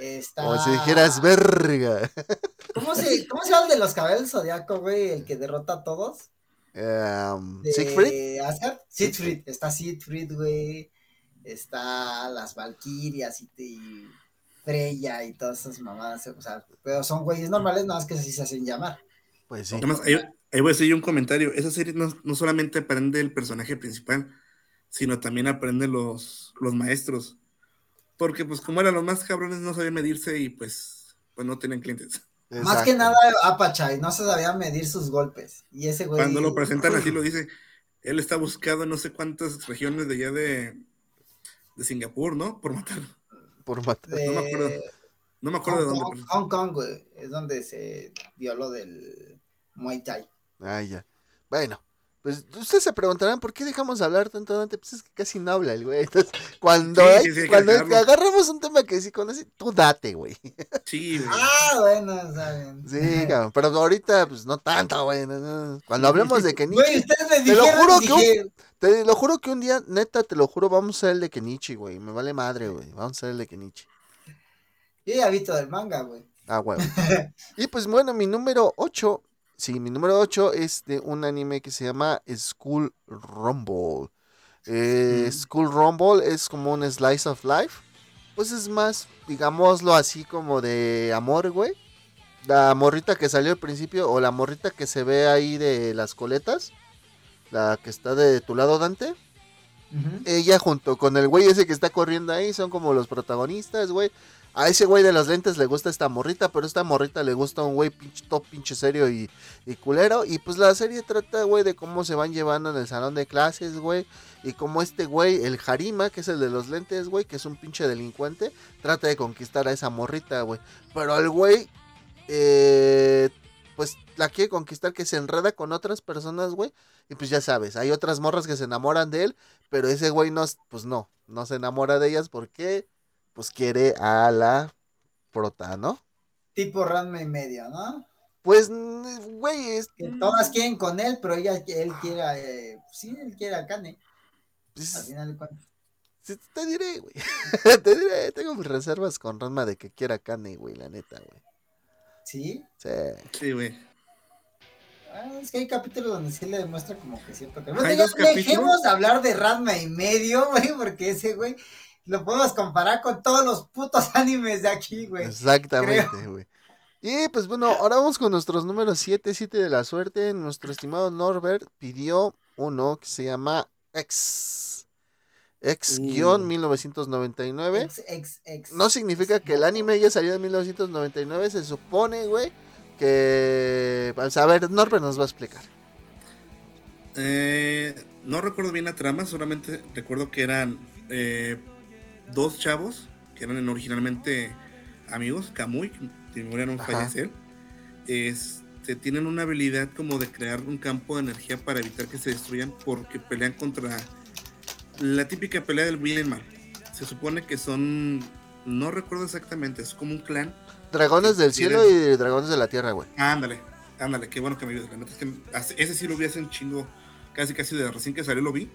Está... Como si dijeras verga. [LAUGHS] ¿Cómo se, ¿Cómo se llama el de los cabellos zodiaco, güey? El que derrota a todos. Um, ¿Siegfried? Siegfried. Está Siegfried, güey. Está las Valkyrias y, y Freya y todas esas mamadas. O sea, pero son güeyes normales, nada más que así se hacen llamar. Pues sí. Además, ahí, ahí, voy a decir un comentario. Esa serie no, no, solamente aprende el personaje principal, sino también aprende los, los maestros. Porque, pues, como eran los más cabrones, no sabían medirse y, pues, pues no tenían clientes. Exacto. Más que nada, Apachay no se sabía medir sus golpes. Y ese güey. Cuando lo presentan así, lo dice. Él está buscado en no sé cuántas regiones de allá de, de Singapur, ¿no? Por matar. Por matar. De... No me acuerdo. No me acuerdo Hong de Kong, dónde. Hong Kong, güey. Es donde se dio lo del Muay Thai. Ah, ya. Bueno, pues ustedes se preguntarán por qué dejamos de hablar tanto Dante. Pues es que casi no habla el güey. Entonces, cuando, Sí, hay- sí, sí, hay que cuando agarramos un tema que sí conoce, tú date, güey. Sí, [LAUGHS] güey. Ah, bueno, está bien. Sí, cabrón. Pero ahorita, pues no tanto, güey. no, no. Cuando hablemos de Kenichi, Güey, ustedes me Te lo dijeron, juro que dije, te lo juro que un día, neta, te lo juro, vamos a hacer el de Kenichi, güey. Me vale madre, güey. Vamos a hacer el de Kenichi. yo ya vi todo el manga, güey. Ah, huevo. [LAUGHS] y pues bueno, mi número 8, sí, mi número 8 es de un anime que se llama School Rumble. Eh, Mm. School Rumble es como un slice of life. Pues es más, digámoslo así como de amor, güey. La morrita que salió al principio o la morrita que se ve ahí de las coletas. La que está de tu lado, Dante. Ella junto con el güey ese que está corriendo ahí son como los protagonistas, güey. A ese güey de los lentes le gusta esta morrita, pero esta morrita le gusta un güey pinche top, pinche serio y, y culero. Y pues la serie trata, güey, de cómo se van llevando en el salón de clases, güey. Y cómo este güey, el Harima, que es el de los lentes, güey, que es un pinche delincuente, trata de conquistar a esa morrita, güey. Pero al güey, eh, pues la quiere conquistar que se enreda con otras personas, güey. Y pues ya sabes, hay otras morras que se enamoran de él, pero ese güey no, pues no, no se enamora de ellas porque pues quiere a la prota, ¿no? Tipo Ranma y medio, ¿no? Pues, güey, es, Que todas quieren con él, pero ella, él quiere, eh, sí, él quiere a Kane, pues, al final de cuentas. sí, te diré, güey. [LAUGHS] te diré, tengo mis reservas con Ranma de que quiera Kane, güey, la neta, güey. ¿Sí? Sí. Sí, güey. Ah, es que hay capítulos donde sí le demuestra como que cierto que... Hay dos capítulos. dejemos de hablar de Ranma y medio, [LAUGHS] güey, porque ese güey lo podemos comparar con todos los putos [LAUGHS] animes de aquí, güey. Exactamente, güey. Y pues bueno, ahora vamos con nuestros números 7, 7 de la suerte. Nuestro estimado Norbert pidió uno que se llama X. X-1999. Ex, ex, ex. No significa que el anime haya salido en 1999, se supone, güey, que... pues, a ver, Norbert nos va a explicar. Eh, no recuerdo bien la trama, solamente recuerdo que eran eh, dos chavos que eran originalmente amigos, Kamui, que murieron fallecer. Este, tienen una habilidad como de crear un campo de energía para evitar que se destruyan porque pelean contra la típica pelea del bien y el mal. Se supone que son, no recuerdo exactamente, es como un clan. Dragones del cielo y dragones de la tierra, güey. Ándale, ándale, qué bueno que me ayudes. La neta es que ese sí lo vi hace un chingo, casi casi de recién que salió lo vi.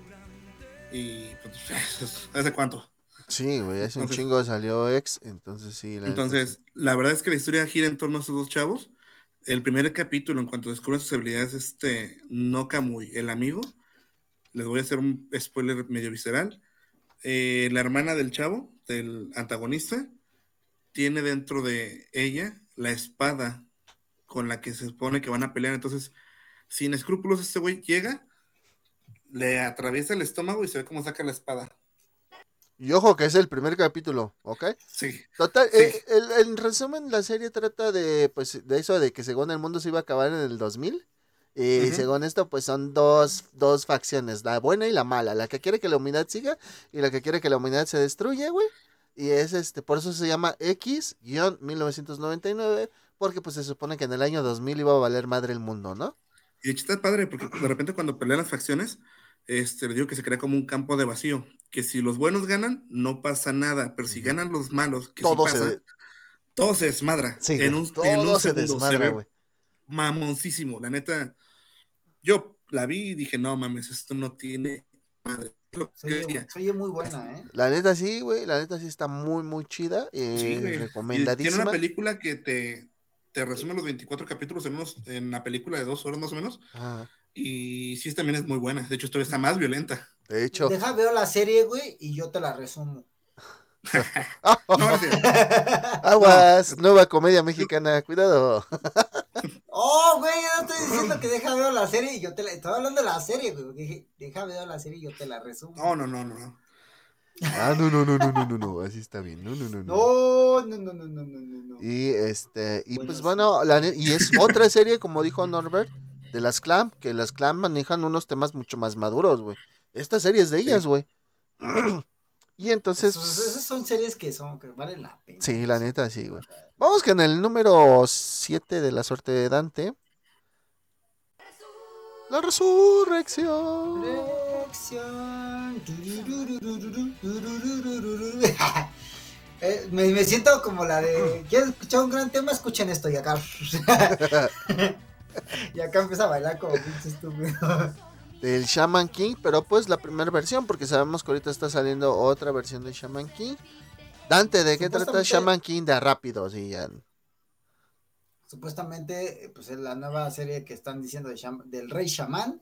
Y pues, [LAUGHS] ¿hace cuánto? Sí, güey, hace un Entonces- chingo salió X, entonces sí. la Entonces, la verdad es que la historia gira en torno a estos dos chavos. El primer capítulo, en cuanto descubren sus habilidades, este no Kamui, el amigo. Les voy a hacer un spoiler medio visceral. Eh, la hermana del chavo, del antagonista, tiene dentro de ella la espada con la que se supone que van a pelear. Entonces, sin escrúpulos, este güey llega, le atraviesa el estómago y se ve cómo saca la espada. Y ojo que es el primer capítulo, ¿ok? Sí, Total, Sí. eh, el- en resumen, la serie trata de, pues, de eso de que según el mundo se iba a acabar en el 2000 Y según esto, pues son dos, dos facciones, la buena y la mala. La que quiere que la humanidad siga y la que quiere que la humanidad se destruya, güey. Y es este, por eso se llama X-1999, porque pues se supone que en el año 2000 iba a valer madre el mundo, ¿no? Y está padre, porque de repente cuando pelean las facciones, este, le digo que se crea como un campo de vacío. Que si los buenos ganan, no pasa nada. Pero si ganan los malos, que Todo sí se de- todo se desmadra. Sí, en un, todo en un se segundo. desmadra, güey. mamoncísimo. La neta, yo la vi y dije, no mames, esto no tiene madre. Muy buena, ¿eh? La neta sí, güey, la neta sí está muy, muy chida. eh, Sí, güey. Y Tiene recomendadísima. una película que te, te resume los 24 capítulos en, unos, en la película de dos horas más o menos. Ajá. Y sí, también es muy buena. De hecho, esto está más violenta. De hecho, Deja, veo la serie, güey, y yo te la resumo. No, aguas, nueva comedia mexicana, cuidado. Oh, güey, yo no estoy diciendo que deja veo la serie y yo te la... Estoy hablando de la serie, güey. Dije, deja veo la serie y yo te la resumo. No, no, no, no. no. Ah, no, no, no, no, no, no, no, así está bien, no, no, no, no. No, no, no, no, no, no, no, no. Y este, y Bueno, pues sí. bueno, la y es otra serie, como dijo Norbert, de las Clam, que las Clam manejan unos temas mucho más maduros, güey. Esta serie es de ellas, güey. y entonces, esas son series que son, que valen la pena. sí, la neta, sí, güey. Vamos que en el número 7 de la suerte de Dante. La resurrección. Eh, me, me siento como la de. ¿Quieren escuchar un gran tema? Escuchen esto y acá. [LAUGHS] y acá empieza a bailar como pinche estúpido. Del Shaman King, pero pues la primera versión, porque sabemos que ahorita está saliendo otra versión de Shaman King. Dante, ¿de qué trata Shaman King? De rápido, sí, ya. Supuestamente, pues es la nueva serie que están diciendo de del Rey Shaman.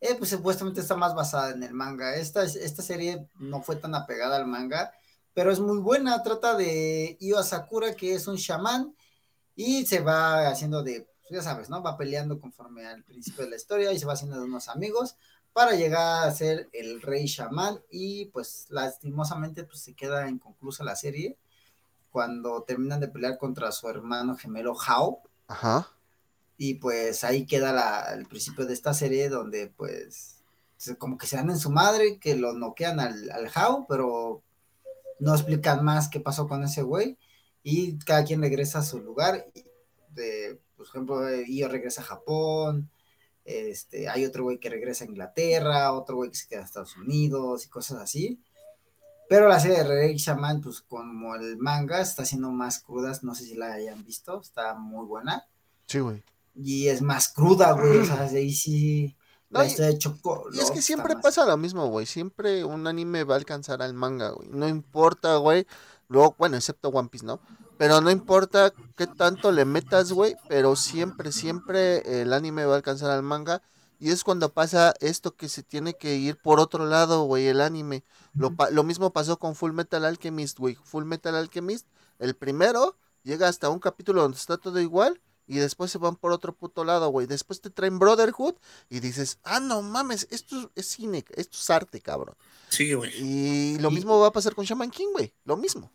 eh, pues supuestamente está más basada en el manga. Esta, es- esta serie no fue tan apegada al manga, pero es muy buena. Trata de Io Sakura, que es un chamán, y se va haciendo de, pues, ya sabes, ¿no? Va peleando conforme al principio de la historia y se va haciendo de unos amigos para llegar a ser el rey chamán y pues lastimosamente pues se queda inconclusa la serie cuando terminan de pelear contra su hermano gemelo Hao Ajá. y pues ahí queda la, el principio de esta serie donde pues como que se dan en su madre, que lo noquean al, al Hao, pero no explican más qué pasó con ese güey y cada quien regresa a su lugar. De, por ejemplo, Io regresa a Japón, este, hay otro güey que regresa a Inglaterra, otro güey que se queda en Estados Unidos y cosas así. Pero la serie de Rey Shaman, pues como el manga, está haciendo más crudas, no sé si la hayan visto, está muy buena Sí, güey. y es más cruda, güey. O sea, [CLEARS THROAT] ahí sí. No, y-. Y es que siempre pasa lo mismo, güey. Siempre un anime va a alcanzar al manga, güey. No importa, güey. Luego, bueno, excepto One Piece, ¿no? Pero no importa qué tanto le metas, güey. Pero siempre, siempre el anime va a alcanzar al manga. Y es cuando pasa esto que se tiene que ir por otro lado, güey, el anime. Lo, pa- lo mismo pasó con Full Metal Alchemist, güey. Full Metal Alchemist, el primero, llega hasta un capítulo donde está todo igual. Y después se van por otro puto lado, güey. Después te traen Brotherhood y dices, ah, no mames, esto es cine, esto es arte, cabrón. Sí, güey. Y lo mismo va a pasar con Shaman King, güey. Lo mismo.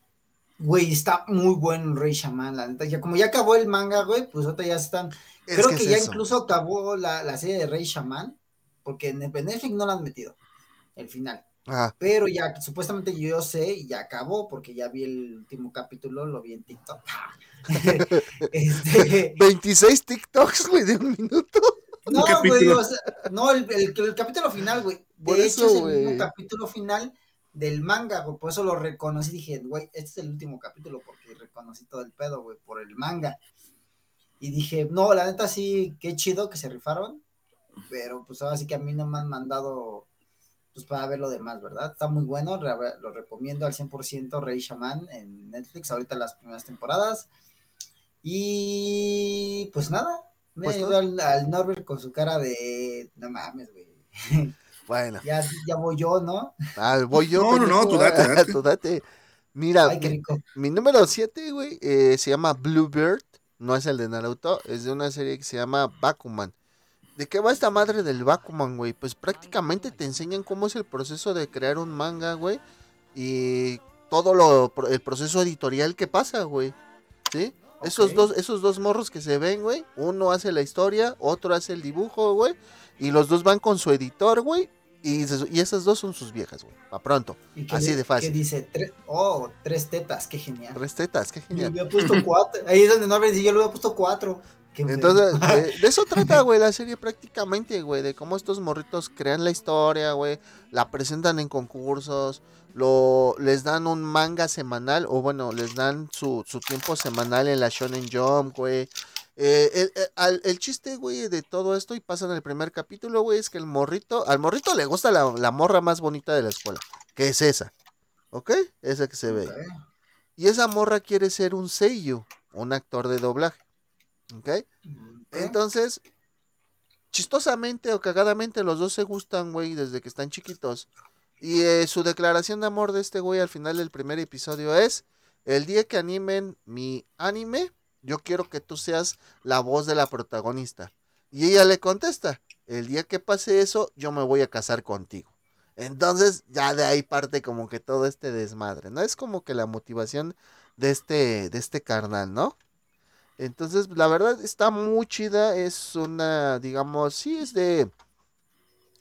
Güey, está muy bueno Rey Shaman, la neta. Ya, como ya acabó el manga, güey, pues ahorita ya están. Es Creo que que, es ya eso. incluso acabó la, la serie de Rey Shaman, porque en, Netflix no la han metido, el final. Pero ya, supuestamente yo sé, y ya acabó, porque ya vi el último capítulo, lo vi en TikTok. [LAUGHS] este, 26 TikToks, güey, de un minuto. [LAUGHS] No, güey, o sea, no, el, el- el capítulo final, güey. Por De eso, hecho, es el mismo capítulo final del manga, güey. Por eso lo reconocí. Dije, güey, este es el último capítulo porque reconocí todo el pedo, güey, por el manga. Y dije, no, la neta sí, qué chido que se rifaron. Pero pues ahora sí que a mí no me han mandado, pues para ver lo demás, ¿verdad? Está muy bueno, lo recomiendo al 100% Rey Shaman en Netflix, ahorita las primeras temporadas. Y pues nada, me Pues, al, al Norbert con su cara de, no mames, güey. [LAUGHS] Bueno, Ya, ya voy yo, ¿no? ah, voy yo. No, no, no, tú date, date. [LAUGHS] Tú date. Mira, Ay, qué rico. mi número 7, güey, eh, se llama Bluebird. No es el de Naruto, es de una serie que se llama Bakuman. ¿De qué va esta madre del Bakuman, güey? Pues prácticamente te enseñan cómo es el proceso de crear un manga, güey. Y todo lo, el proceso editorial que pasa, güey. ¿Sí? Esos dos, esos dos morros que se ven, güey, uno hace la historia, otro hace el dibujo, güey, y los dos van con su editor, güey, y, esas dos son sus viejas, güey, pa' pronto. ¿Y qué Así de fácil. qué dice? Tre- oh, tres tetas, qué genial. Tres tetas, qué Yo genial. le había puesto cuatro. Ahí es donde Norbert dice, yo le había puesto cuatro. Entonces, [LAUGHS] de, de eso trata, güey, la serie prácticamente, güey, de cómo estos morritos crean la historia, güey, la presentan en concursos, lo, les dan un manga semanal, o bueno, les dan su, su tiempo semanal en la Shonen Jump, güey. Eh, el, el- chiste, güey, de todo esto, y pasa en el primer capítulo, güey, es que el morrito, al morrito le gusta la, la morra más bonita de la escuela, que es esa, ¿ok? Esa que se ve. Y esa morra quiere ser un seiyuu, un actor de doblaje, ¿ok? Entonces, chistosamente o cagadamente, los dos se gustan, güey, desde que están chiquitos. Y eh, su declaración de amor de este güey al final del primer episodio es, el día que animen mi anime, yo quiero que tú seas la voz de la protagonista. Y ella le contesta, el día que pase eso, yo me voy a casar contigo. Entonces, ya de ahí parte como que todo este desmadre, ¿no? Es como que la motivación de este, de este carnal, ¿no? Entonces, la verdad está muy chida. Es una, digamos, sí es de,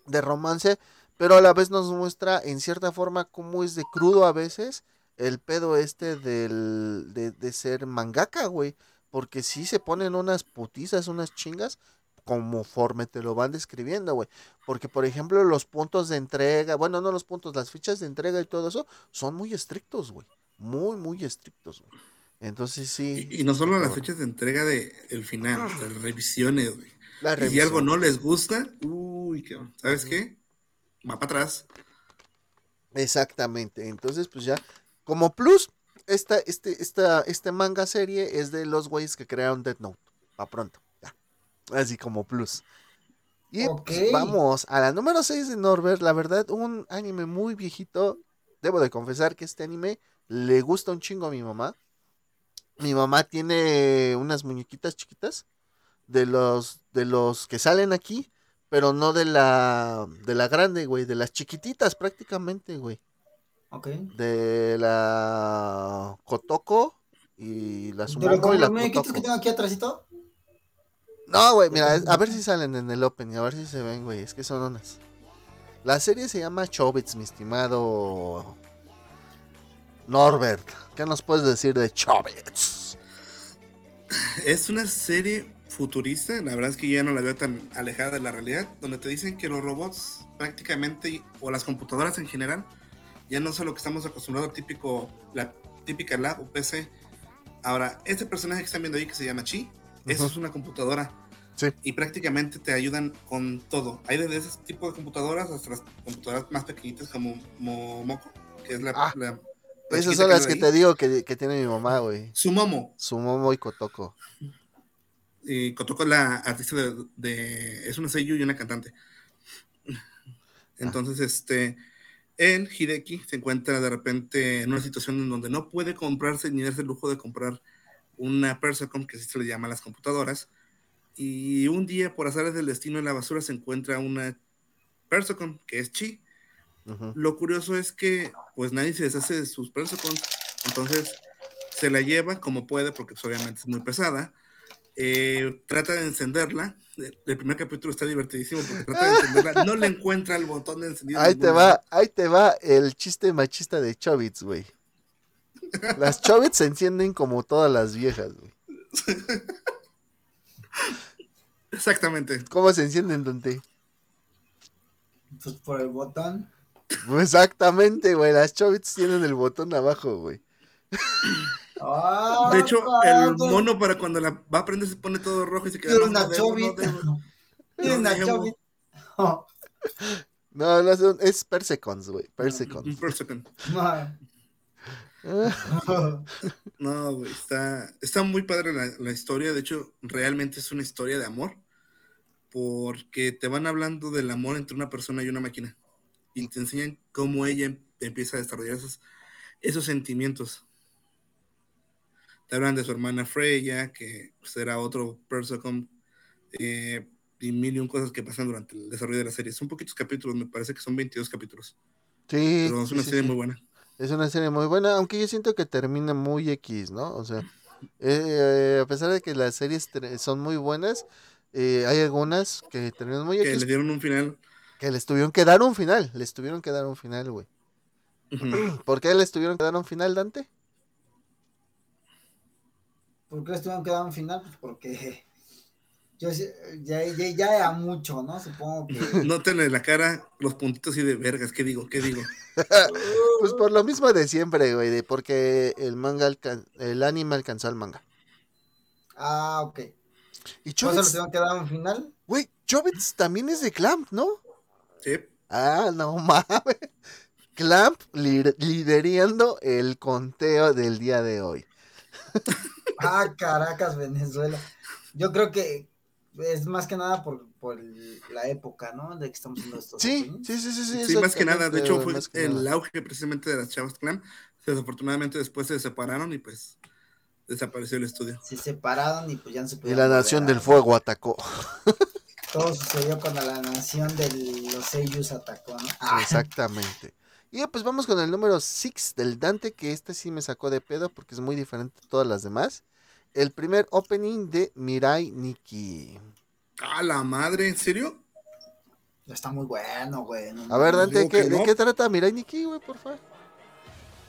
de romance, pero a la vez nos muestra en cierta forma cómo es de crudo a veces el pedo este del, de, de ser mangaka, güey. Porque sí se ponen unas putizas, unas chingas, conforme te lo van describiendo, güey. Porque, por ejemplo, los puntos de entrega, bueno, no los puntos, las fichas de entrega y todo eso, son muy estrictos, güey. Muy, muy estrictos, güey. Entonces sí. Y, y no solo las fechas de entrega de el final, las revisiones, güey. La Y algo no les gusta, uy, qué- ¿sabes qué? Va para atrás. Exactamente. Entonces, pues ya, como plus, esta, este, esta, este manga serie es de los güeyes que crearon Death Note. Pa' pronto. Ya. Así como plus. Y pues, vamos a la número 6 de Norbert. La verdad, un anime muy viejito. Debo de confesar que este anime le gusta un chingo a mi mamá. Mi mamá tiene unas muñequitas chiquitas de los de los que salen aquí, pero no de la de la grande, güey, de las chiquititas prácticamente, güey. Ok. De la Kotoko y la los y la que tengo aquí atrásito. No, güey, mira, a ver si salen en el open, a ver si se ven, güey, es que son unas. La serie se llama Chobits, mi estimado Norbert. ¿Qué nos puedes decir de Chobits? Es una serie futurista, la verdad es que ya no la veo tan alejada de la realidad, donde te dicen que los robots prácticamente, o las computadoras en general, ya no son lo que estamos acostumbrados, típico, la típica lab o PC. Ahora, este personaje que están viendo ahí que se llama Chi, eso Ujú. es una computadora. Sí. Y prácticamente te ayudan con todo. Hay desde ese tipo de computadoras hasta las computadoras más pequeñitas como Mo- Moco, que es la... Ah, la- la Esas son las que te digo que, que tiene mi mamá, güey. Sumomo. Sumomo y Kotoko. Y Kotoko es la artista de, de- es una seiyuu y una cantante. Entonces, este, en Hideki se encuentra de repente en una situación en donde no puede comprarse ni darse el lujo de comprar una Persocom, que así se le llama a las computadoras. Y un día, por azares del destino, en la basura se encuentra una Persocom, que es Chi. Lo curioso es que, pues nadie se deshace de sus Persocons. Entonces, se la lleva como puede, porque pues, obviamente es muy pesada. Eh, trata de encenderla. El, el primer capítulo está divertidísimo porque trata de encenderla. No le encuentra el botón de encendido. en Ahí te va, ahí te va el chiste machista de Chobits, güey. Las Chobits se encienden como todas las viejas, güey. Exactamente. ¿Cómo se encienden, Dante? Pues por el botón. Exactamente, güey. Las Chobits tienen el botón abajo, güey. Ah, De hecho, el mono para cuando la va a prender se pone todo rojo y se queda Tiene no, una no debo, no No una. [LAUGHS] Oh, No, no es Persecons, güey. Un Persecons. per second. ma. Ah, [LAUGHS] No, güey, está, está muy padre la, la historia. De hecho, realmente es una historia de amor. Porque te van hablando del amor entre una persona y una máquina. Y te enseñan cómo ella em- empieza a desarrollar esos, esos sentimientos. Te hablan de su hermana Freya, que será otro Persocom. eh, y mil y un cosas que pasan durante el desarrollo de la serie. Son poquitos capítulos, me parece que son 22 capítulos. Sí, Pero es una sí, serie sí. muy buena. Es una serie muy buena, aunque yo siento que termina muy X, ¿no? O sea, Eh, a pesar de que las series son muy buenas, eh, hay algunas que terminan muy Que X, le dieron un final. que les tuvieron que dar un final. Les tuvieron que dar un final, güey. Ujú. ¿Por qué les tuvieron que dar un final, Dante? ¿Por qué les tuvieron que dar un final? Pues porque [LAUGHS] yo ya, ya, ya era mucho, ¿no? Supongo que. [LAUGHS] Noten en la cara los puntitos y de vergas. ¿Qué digo? ¿Qué digo? [LAUGHS] Pues por lo mismo de siempre, güey, de porque el manga, alcan- el anime alcanzó al manga. Ah, ok. Y ¿Por eso les Chobits, tuvieron que dar un final? güey, Chobits también es de Clamp, ¿no? Sí. Ah, no mames. Clamp li- liderando el conteo del día de hoy. Ah, Caracas, Venezuela. Yo creo que es más que nada por, por la época, ¿no? De que estamos haciendo estos. Sí, sí, sí, sí, sí. Sí, más que nada. De hecho, güey, fue el nada. auge precisamente de las Chavas Clan. Desafortunadamente después se separaron y pues desapareció el estudio. Se separaron y pues ya no se Y pudieron la volver Nación del Fuego atacó. [LAUGHS] Todo sucedió cuando la nación de los Seiyus atacó, ¿no? Ah, Exactamente. Y pues vamos con el número 6 del Dante, que este sí me sacó de pedo porque es muy diferente a todas las demás. El primer opening de Mirai Nikki. ¡Ah, la madre! ¿En serio? está muy bueno, güey. no A ver. Dante, digo ¿qué- que ¿de qué trata Mirai Nikki, güey, por favor?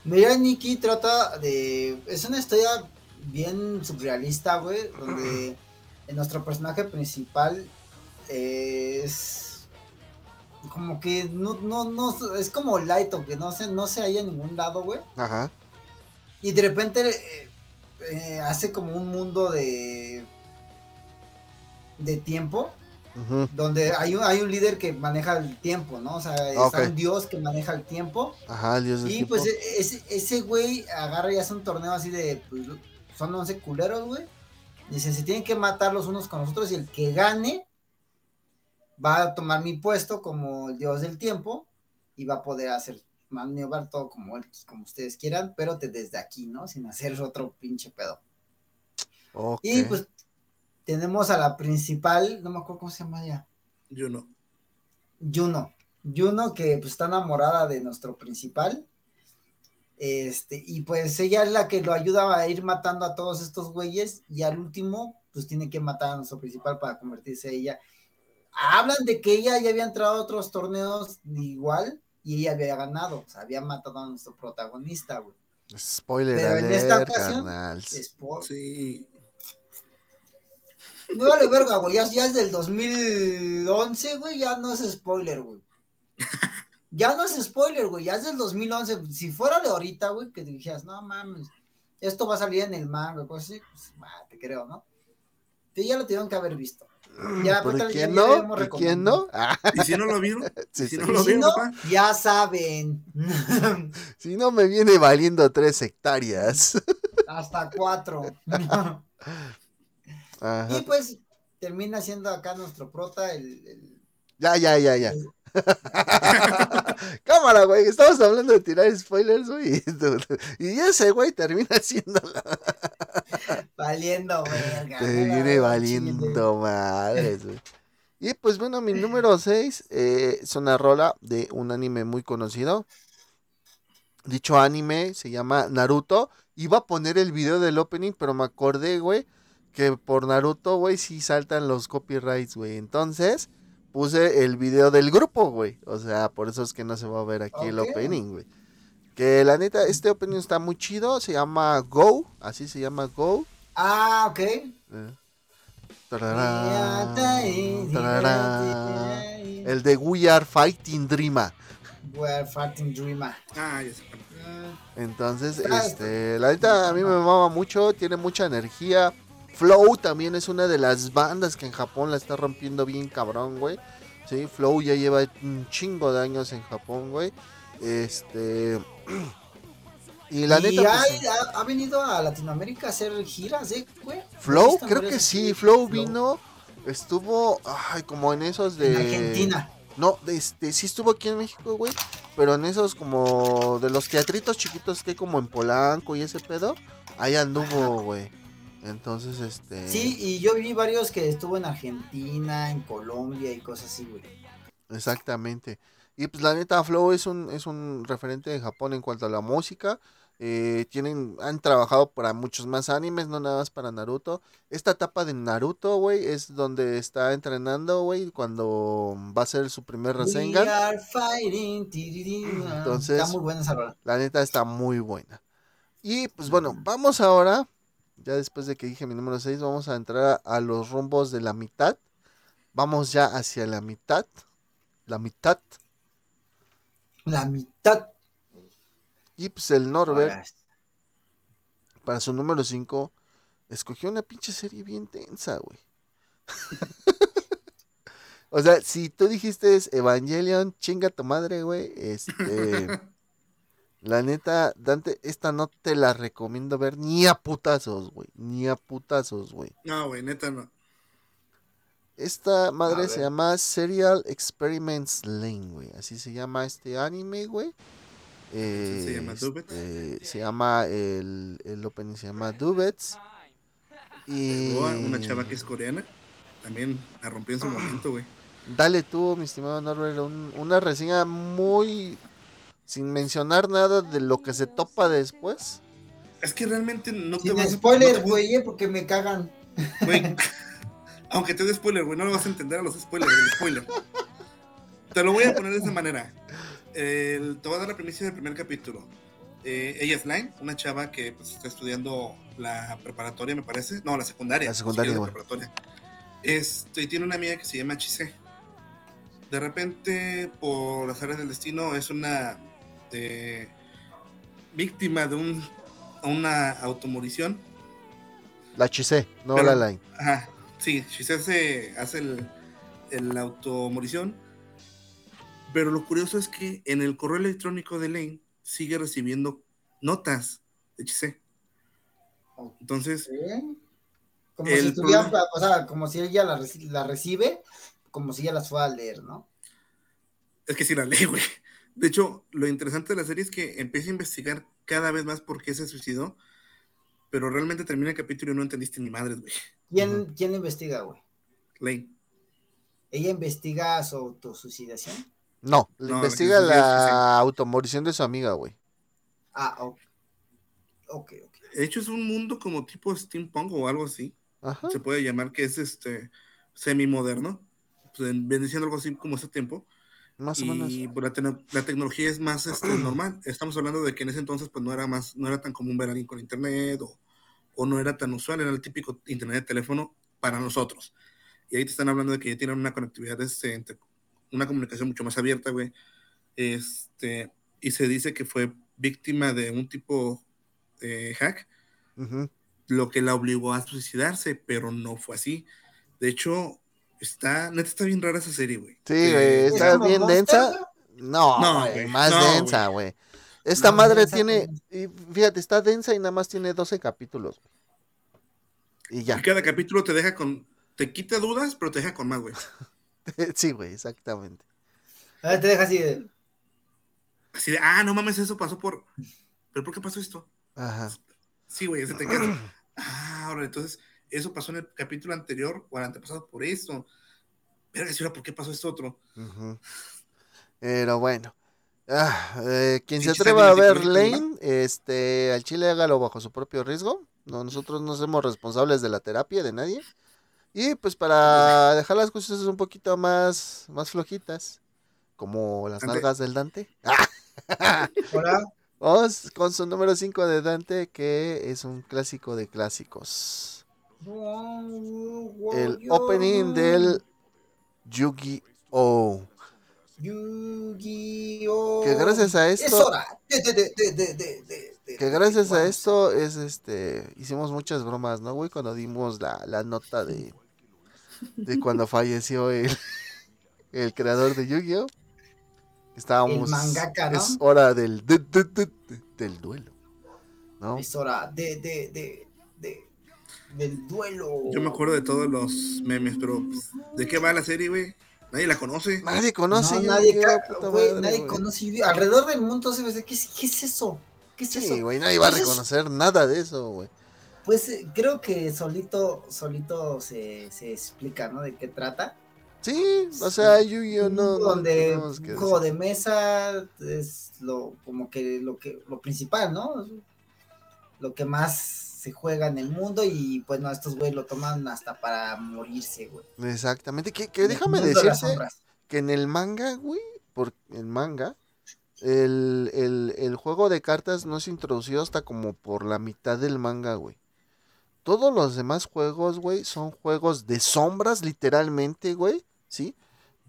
Mira, Nikki trata de. Es una historia bien surrealista, güey. Donde [CLEARS THROAT] en nuestro personaje principal es. Como que no, no, no. Es como Lighto, que no se, no se halla en ningún lado, güey. Ajá. Y de repente eh, eh, hace como un mundo de. de tiempo. Donde hay un, hay un líder que maneja el tiempo, ¿no? O sea, está Ok. un dios que maneja el tiempo. Ajá, el dios del Y tiempo. pues e- ese, ese güey agarra y hace un torneo así de, pues, son 11 culeros, güey. Dice, se tienen que matar los unos con los otros y el que gane va a tomar mi puesto como el dios del tiempo y va a poder hacer maniobrar todo como, él- como ustedes quieran, pero te- desde aquí, ¿no? Sin hacer otro pinche pedo. Y pues tenemos a la principal, no me acuerdo cómo se llama ella. Yo no. Juno. Juno que pues, está enamorada de nuestro principal. Este, y pues ella es la que lo ayuda a ir matando a todos estos güeyes y al último pues tiene que matar a nuestro principal para convertirse ella. Hablan de que ella ya había entrado a otros torneos igual y ella había ganado, o sea, había matado a nuestro protagonista, güey. Spoiler Pero en esta ocasión, carnal. Es por- Sí. Me vale verga, güey, ya, ya es del 2011, güey, ya no es spoiler, güey. Ya no es spoiler, güey, ya es del 2011. Si fuera de ahorita, güey, que te dijeras, no mames, esto va a salir en el manga, pues sí, pues, bah, te creo, ¿no? Pero ya lo tuvieron que haber visto. Ya, ¿Por pues, ya- quién ya no? ¿Y quién no? Ah, ¿Y si no lo vieron? [LAUGHS] sí, si sí. no lo si vieron, no, ya saben. [LAUGHS] Si no me viene valiendo tres hectáreas. [LAUGHS] Hasta cuatro. Ajá. y pues termina siendo acá nuestro prota el- el Ya, ya, ya, ya. [LAUGHS] Cámara, güey. Estamos hablando de tirar spoilers, güey. [LAUGHS] Y ese güey termina siendo la. [LAUGHS] valiendo verga. Te viene valiendo madres, güey. Y pues bueno, mi número 6 es una rola de un anime muy conocido. Dicho anime se llama Naruto. Iba a poner el video del opening, pero me acordé, güey, que por Naruto, güey, sí saltan los copyrights, güey. Entonces puse el video del grupo, güey. O sea, por eso es que no se va a ver aquí el opening, güey. Que la neta, este opening está muy chido. Se llama Go. Así se llama Go. Ah, ok. Eh. Tararán, tararán. El de We Are Fighting Dreama. We're fighting dreamer. Ah, ya sé. Entonces, Ah, este, la neta a mí me mama mucho, tiene mucha energía. Flow también es una de las bandas que en Japón la está rompiendo bien cabrón, güey. Sí, Flow ya lleva un chingo de años en Japón, güey. Este. [CLEARS THROAT] Y la y neta. pues, ha, ha venido a Latinoamérica a hacer giras, ¿eh, güey? Flow, creo que sí, Flow vino. Estuvo, ay, como en esos de. En Argentina. No, este, sí estuvo aquí en México, güey. Pero en esos como de los teatritos chiquitos que hay como en Polanco y ese pedo. Ahí anduvo, güey. Entonces, este. Sí, y yo vi varios que estuvo en Argentina, en Colombia y cosas así, güey. Exactamente. Y pues la neta, Flow es un, es un referente de Japón en cuanto a la música. Eh, tienen, han trabajado para muchos más animes, no nada más para Naruto. Esta etapa de Naruto, güey, es donde está entrenando, güey, cuando va a ser su primer Rasengan. We are fighting, tirirín. Entonces- Está muy buena esa. La neta está muy buena. Y pues bueno, vamos ahora, ya después de que dije mi número 6, vamos a entrar a, a los rumbos de la mitad. Vamos ya hacia la mitad. La mitad. La mitad. Y pues el Norbert, Ahora, para su número 5, escogió una pinche serie bien tensa, güey. [LAUGHS] o sea, si tú dijiste es Evangelion, chinga tu madre, güey. Este. [LAUGHS] la neta, Dante, esta no te la recomiendo ver ni a putazos, güey. Ni a putazos, güey. No, güey, neta no. Esta madre se llama Serial Experiments Lane, güey. Así se llama este anime, güey. Eh, ¿Se llama Dubets? este, se llama el, el opening se llama Dubets. Y una chava que es coreana, también la rompió en su momento, güey. dale tú, mi estimado Norbert, un- una reseña muy sin mencionar nada de lo que se topa después. Es que realmente no te Sin vas a- spoilers, te- güey, eh, porque me cagan. Güey, [LAUGHS] aunque te dé spoiler, güey, no lo vas a entender a los spoilers del spoiler. Te lo voy a poner de esa manera. El- te voy a dar la primicia del primer capítulo. Eh, ella es Line, una chava que pues, está estudiando la preparatoria, me parece. No, la secundaria. La secundaria, güey. la preparatoria. Este, y tiene una amiga que se llama Chise. De repente, por las áreas del destino, es una eh, víctima de un, una automorición La chisé, no Pero- la line. Ajá, sí, Shise se hace el, el automorición. Pero lo curioso es que en el correo electrónico de Lane sigue recibiendo notas de Chise. Entonces, ¿Sí? Como El si problema- o sea, como si ella la, la recibe, como si ella las fuera a leer, ¿no? es que sí la lee, güey. De hecho, lo interesante de la serie es que empieza a investigar cada vez más por qué se suicidó. Pero realmente termina el capítulo y no entendiste ni madres, güey. ¿Quién, Ujú. ¿quién la investiga, güey? Lane. ¿Ella investiga su autosuicidación? No, le No, investiga la automorición de su amiga, güey. Ah, ok. Ok, ok. De hecho, es un mundo como tipo steampunk o algo así. Ajá. se puede llamar que es este semi-moderno, pues, en- viene siendo algo así como ese tiempo, Más o menos. y pues, la, tecno- la tecnología es más este, normal. Estamos hablando de que en ese entonces pues no era más, no era tan común ver a alguien con internet o, o no era tan usual, era el típico internet de teléfono para nosotros. Y ahí te están hablando de que ya tienen una conectividad, este, entre- una comunicación mucho más abierta, güey. Este, y se dice que fue víctima de un tipo de hack Ujú. lo que la obligó a suicidarse, pero no fue así. De hecho, está, neta está bien rara esa serie, güey. Sí, Eh, güey, ¿Es está bien densa. No, No, más no, densa, güey. Esta madre densa tiene, y fíjate, está densa y nada más tiene 12 capítulos. güey. Y ya. Y cada capítulo te deja con, te quita dudas, pero te deja con más, güey. [LAUGHS] sí, güey, exactamente. A ver, te deja así de. Así de, ah, no mames, eso pasó por, pero ¿por qué pasó esto? Ajá. Sí, güey, ese te queda. [CLEARS THROAT] Ah, ahora, entonces, eso pasó en el capítulo anterior o el antepasado por esto. Verga, ¿y ahora por qué pasó esto otro? Pero bueno. Ah, eh, quien se atreva a ver Lane, este, al chile hágalo bajo su propio riesgo. No, nosotros no somos responsables de la terapia de nadie. Y pues para dejar las cosas un poquito más, más flojitas, como las Dante. nalgas del Dante. [LAUGHS] Hola. Vamos con su número 5 de Dante, que es un clásico de clásicos. El opening del Yu-Gi-Oh! Yu-Gi-Oh! Que gracias a Es esto, hora de, de, de, que gracias a esto es este, hicimos muchas bromas, ¿no, güey? Cuando dimos la, la nota de, de cuando [LAUGHS] falleció el, el creador de Yu-Gi-Oh! Estábamos, El mangaka, ¿no? es hora del, de- de- de- de- del duelo, ¿no? Es hora de, de, de, de, del duelo. Yo me acuerdo de todos los memes, pero pues, ¿de qué va la serie, güey? Nadie la conoce. Nadie conoce no, nadie, puta madre, nadie conoce! Alrededor del mundo se ve, ¿qué, es- ¿qué es eso? ¿Qué es Sí, eso? güey, nadie va a es- reconocer nada de eso, güey. Pues eh, creo que solito, solito se, se explica, ¿no? De qué trata. Sí, o sea, Yu-Gi-Oh! Un no, no donde que un juego de mesa es lo como que lo que lo principal, ¿no? lo que más se juega en el mundo y pues no, estos güeyes lo toman hasta para morirse, güey. Exactamente, que, déjame mundo de las decirte sombras. que en el manga, güey, por el manga, el, el, el juego de cartas no se introdució hasta como por la mitad del manga, güey. Todos los demás juegos, güey, son juegos de sombras, literalmente, güey, ¿sí?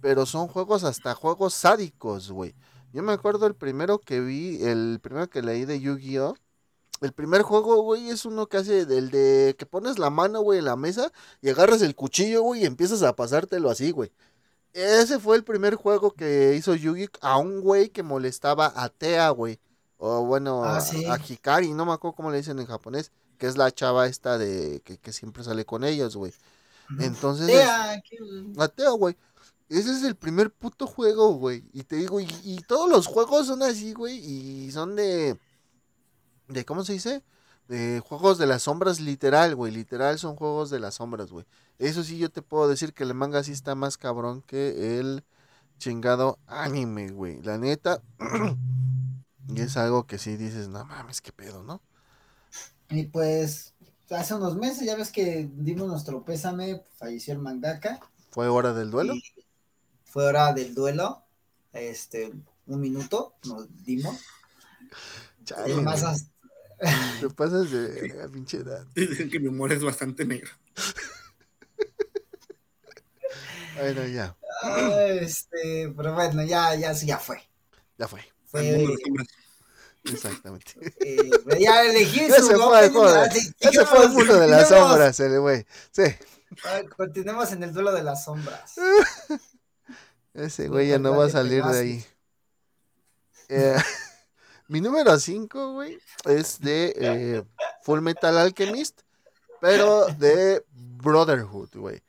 Pero son juegos hasta juegos sádicos, güey. Yo me acuerdo el primero que vi, el primero que leí de Yu-Gi-Oh! El primer juego, güey, es uno que hace el de que pones la mano, güey, en la mesa y agarras el cuchillo, güey, y empiezas a pasártelo así, güey. Ese fue el primer juego que hizo Yugi a un güey que molestaba a Tea, güey. O bueno, Ah, a- sí. a, Hikari, no me acuerdo cómo le dicen en japonés, que es la chava esta de que, que siempre sale con ellos, güey. Entonces, Tea, que- a Tea, güey. Ese es el primer puto juego, güey. Y te digo, y, y todos los juegos son así, güey. Y son de. De ¿Cómo se dice? De juegos de las sombras, literal, güey. Literal son juegos de las sombras, güey. Eso sí, yo te puedo decir que el manga sí está más cabrón que el chingado anime, güey. La neta. [CLEARS THROAT] y es algo que sí dices, no mames, qué pedo, ¿no? Y pues hace unos meses, ya ves que dimos nuestro pésame, falleció el mangaka. Fue hora del duelo. fue hora del duelo. Este, un minuto nos dimos. Chale, te pasas de [LAUGHS] verga, pinche edad. [LAUGHS] Dicen que mi humor es bastante negro. Bueno, ya, este, pero bueno, ya, ya, sí, ya fue. ya fue. Al Fue, mundo de las sombras. Exactamente. eh, ya elegí Ese su fue el opening, juego de- ahora sí, Ese fue el sigamos, mundo de las sombras, el güey. Sí, Ah, Continuemos en el duelo de las sombras. [LAUGHS] ese güey ya no va a salir de ahí. Eh, mi número 5, güey, es de eh, Full Metal Alchemist, pero de Brotherhood, güey.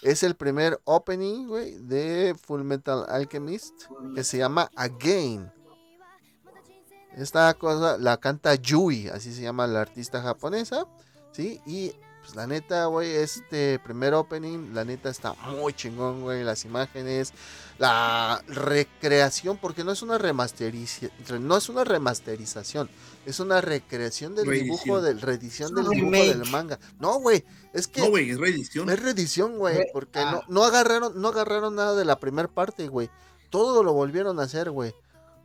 Es el primer opening, güey, de Full Metal Alchemist que se llama Again. Esta cosa la canta Yui, así se llama la artista japonesa, ¿sí? Y pues la neta, güey, este primer opening, la neta está muy chingón, güey, las imágenes, la recreación, porque no es una remasterización, no es una remasterización, es una recreación del Reedición. dibujo, del reedición del dibujo remake. del manga. No, güey, es que No, güey, es reedición. es reedición, güey, porque ah. no, no agarraron, no agarraron nada de la primera parte, güey. Todo lo volvieron a hacer, güey.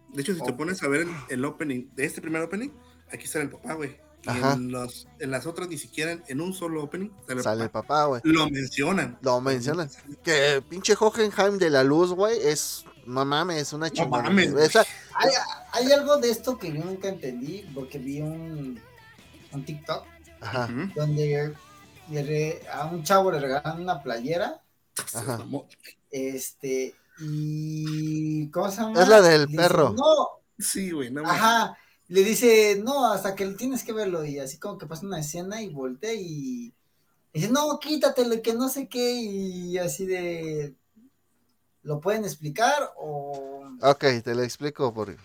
De hecho, si te pones a ver el, el opening, de este primer opening, aquí sale el papá, güey. Y Ajá. en, los, en las otras ni siquiera en, un solo opening sale el Sale el papá. papá, güey. Lo mencionan. Lo mencionan. Que pinche Hohenheim de la luz, güey, es. No mames, una chingada. mames, Hay, hay algo de esto que yo nunca entendí, porque vi un, un TikTok Ajá, donde le re- a un chavo le regalan una playera, ajá. Este, y ¿cómo se llama? Es la del Le dice, perro. no, Sí, güey, no mames. ajá, le dice, no, hasta que tienes que verlo, y así como que pasa una escena y voltea y dice, no, quítatelo, que no sé qué, y así de, ¿lo pueden explicar o...? Ok, te lo explico por.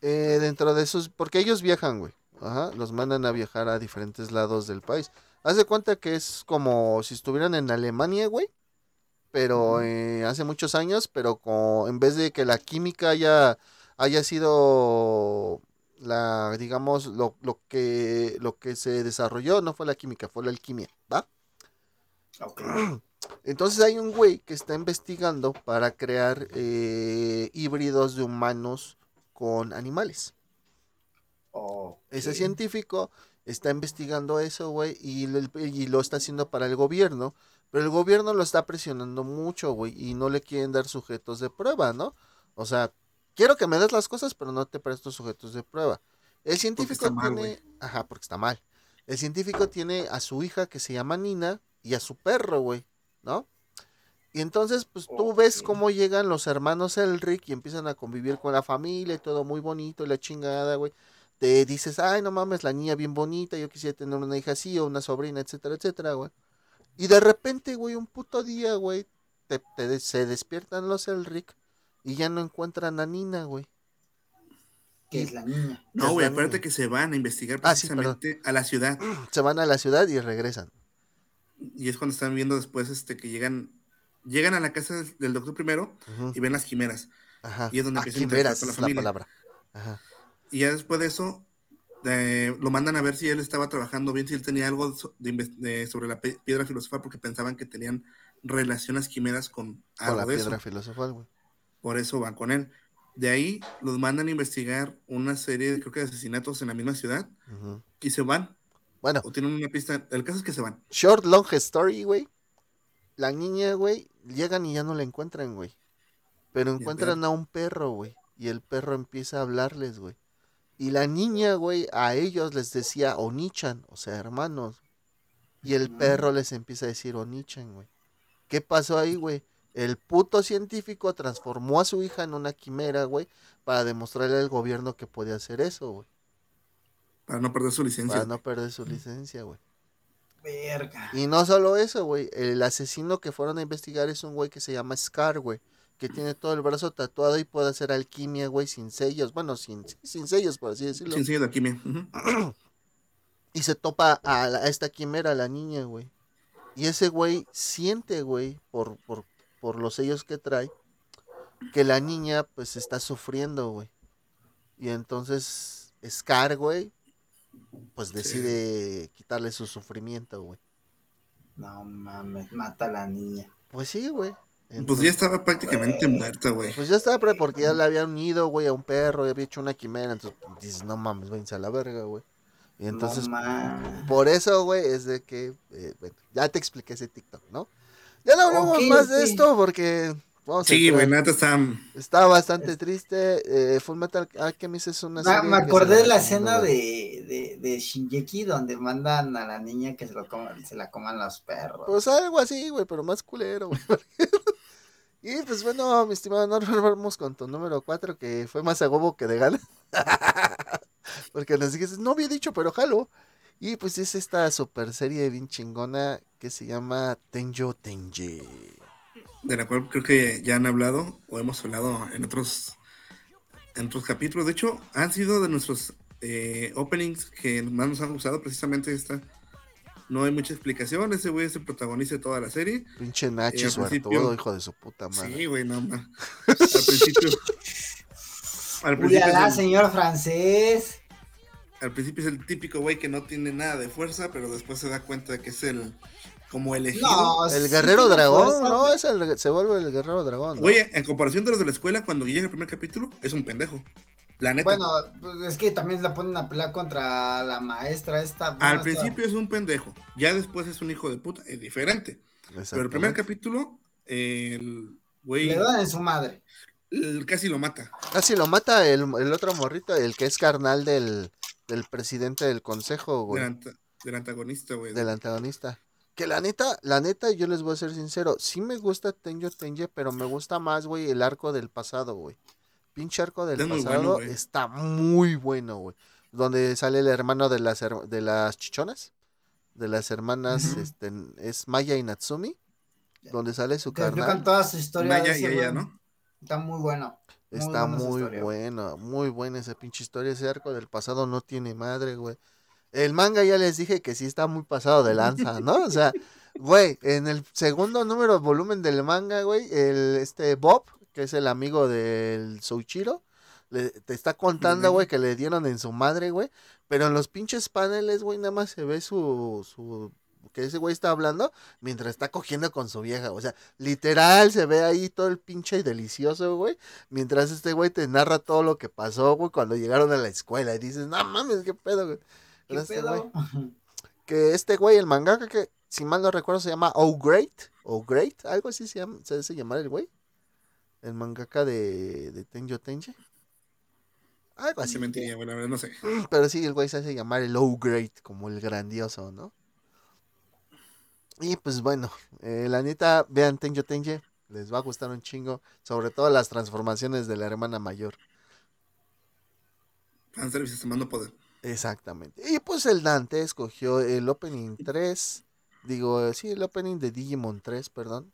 Eh, dentro de sus. Porque ellos viajan, güey. Ajá, los mandan a viajar a diferentes lados del país. Haz de cuenta que es como si estuvieran en Alemania, güey. Pero eh, hace muchos años, pero con, en vez de que la química haya, haya sido la, digamos, lo, lo que, lo que se desarrolló, no fue la química, fue la alquimia, ¿va? Ok. [CLEARS THROAT] Entonces hay un güey que está investigando para crear eh, híbridos de humanos con animales. Ese científico está investigando eso, güey, y lo está haciendo para el gobierno. Pero el gobierno lo está presionando mucho, güey, y no le quieren dar sujetos de prueba, ¿no? O sea, quiero que me des las cosas, pero no te presto sujetos de prueba. El científico mal, tiene... Ajá, porque está mal. El científico tiene a su hija que se llama Nina y a su perro, güey, ¿no? Y entonces, pues tú ves cómo llegan los hermanos Elric y empiezan a convivir con la familia y todo muy bonito y la chingada, güey. Te dices, ay, no mames, la niña bien bonita, yo quisiera tener una hija así o una sobrina, etcétera, etcétera, güey. Y de repente, güey, un puto día, güey, te, te- se despiertan los Elric y ya no encuentran a Nina, güey. Que es la niña. No, güey, la acuérdate que se van a investigar Ah, sí, precisamente a la ciudad. [CLEARS THROAT] Se van a la ciudad y regresan. Y es cuando están viendo después este que llegan llegan a la casa del, del doctor primero y ven las quimeras. Ajá. y es donde Ah, empiezan a quimeras con la es la familia. palabra. Ajá. Y ya después de eso eh, lo mandan a ver si él estaba trabajando bien, si él tenía algo de sobre la piedra filosofal, porque pensaban que tenían relaciones quimeras con Con algo la de piedra eso. filosofal, güey. Por eso van con él. De ahí los mandan a investigar una serie, creo que de asesinatos en la misma ciudad, y se van, Bueno, o tienen una pista. El caso es que se van. short, long story, güey. La niña, güey, llegan y ya no la encuentran, güey. Pero encuentran a un perro, güey. Y el perro empieza a hablarles, güey. Y la niña, güey, a ellos les decía Onichan, o sea, hermanos. Y el perro les empieza a decir Onichan, güey. ¿Qué pasó ahí, güey? El puto científico transformó a su hija en una quimera, güey, para demostrarle al gobierno que podía hacer eso, güey. Para no perder su licencia. Para no perder su licencia, güey. Verga. Y no solo eso, güey. El asesino que fueron a investigar es un güey que se llama Scar, güey. Que tiene todo el brazo tatuado y puede hacer alquimia, güey, sin sellos. Bueno, sin, sin sellos, por así decirlo. Sin sello de alquimia. Y se topa a, la- a esta quimera, a la niña, güey. Y ese güey siente, güey, por, por, por los sellos que trae, que la niña, pues, está sufriendo, güey. Y entonces, Scar, güey, pues decide quitarle su sufrimiento, güey. No mames, mata a la niña. Pues sí, güey. Pues ya estaba prácticamente muerta, güey. Pues ya estaba, porque ya le habían unido, güey, a un perro, y había hecho una quimera, entonces pues, dices, no mames, váyanse a la verga, güey. Y entonces, no mames. por eso, güey, es de que, eh, bueno, ya te expliqué ese TikTok, ¿no? Ya no hablamos más de esto porque, vamos Sí, güey, neta está. Está bastante triste. Eh, Full Metal Alchemist es una Me, serie me acordé de la escena de, de, de Shinjeki donde mandan a la niña que se, lo coman, se la coman los perros. Pues algo así, güey, pero más culero, güey. [LAUGHS] Y pues bueno, mi estimado Norbert, vamos con tu número 4, que fue más a huevo que de gana. [LAUGHS] Porque nos dijiste, no había dicho, pero jalo. Y pues es esta super serie bien chingona que se llama Tenjo Tenji. de la cual creo que ya han hablado o hemos hablado en otros en otros capítulos. De hecho, han sido de nuestros eh, openings que más nos han gustado precisamente esta. No hay mucha explicación. Ese güey es el protagonista de toda la serie. Pinche Nachi Eh, principio- hijo de su puta madre. Sí, güey, no más. Al principio. [LAUGHS] Al principio, señor francés. Al principio es el típico güey que no tiene nada de fuerza, pero después se da cuenta de que es el como elegido. No, El sí guerrero dragón, fuerza, ¿no? Es el, se vuelve el guerrero dragón. ¿no? Güey, en comparación de los de la escuela, cuando llega el primer capítulo, es un pendejo. La neta. Bueno, pues, es que también la ponen a pelear contra la maestra esta. bueno, Al esta- principio es un pendejo, ya después es un hijo de puta, es diferente. Pero el primer capítulo, el güey Le dan en su madre. el- casi lo mata. Casi lo mata el, el otro morrito, el que es carnal del, del presidente del consejo, güey. Del, anta- del antagonista, güey. del antagonista. Que la neta, la neta, yo les voy a ser sincero, sí me gusta Tenjo Tenje, pero me gusta más, güey, el arco del pasado, güey. Pinche arco del muy pasado bueno, está muy bueno, güey. Donde sale el hermano de las her- de las chichonas, de las hermanas, este, es Maya y Natsumi, donde sale su carnal. toda su historia. Maya y ella. ¿no? Está muy bueno. Muy Está buena muy historia. bueno, muy buena esa pinche historia. Ese arco del pasado no tiene madre, güey. El manga ya les dije que sí está muy pasado de lanza, ¿no? O sea, [LAUGHS] güey, en el segundo número volumen del manga, güey, el este Bob, que es el amigo del Souchiro, le, te está contando, güey, que le dieron en su madre, güey. Pero en los pinches paneles, güey, nada más se ve su, su que ese güey está hablando mientras está cogiendo con su vieja. O sea, literal se ve ahí todo el pinche delicioso, güey. Mientras este güey te narra todo lo que pasó, güey, cuando llegaron a la escuela. Y dices, no mames, qué pedo, güey. ¿Qué este güey. [LAUGHS] Que este güey, el mangaka, que si mal no recuerdo, se llama O Great. O Great, algo así se llama, se hace llamar el güey. El mangaka de, de Tenjo Tenje. Algo así. Se mentiría, verdad, no sé. Pero sí, el güey se hace llamar el O Great, como el grandioso, ¿no? Y pues bueno, eh, la neta, vean Tenjo Tenje, les va a gustar un chingo, sobre todo las transformaciones de la hermana mayor. Fanservice tomando poder. Exactamente. Y pues el Dante escogió el Opening 3, digo, eh, sí, el Opening de Digimon 3, perdón.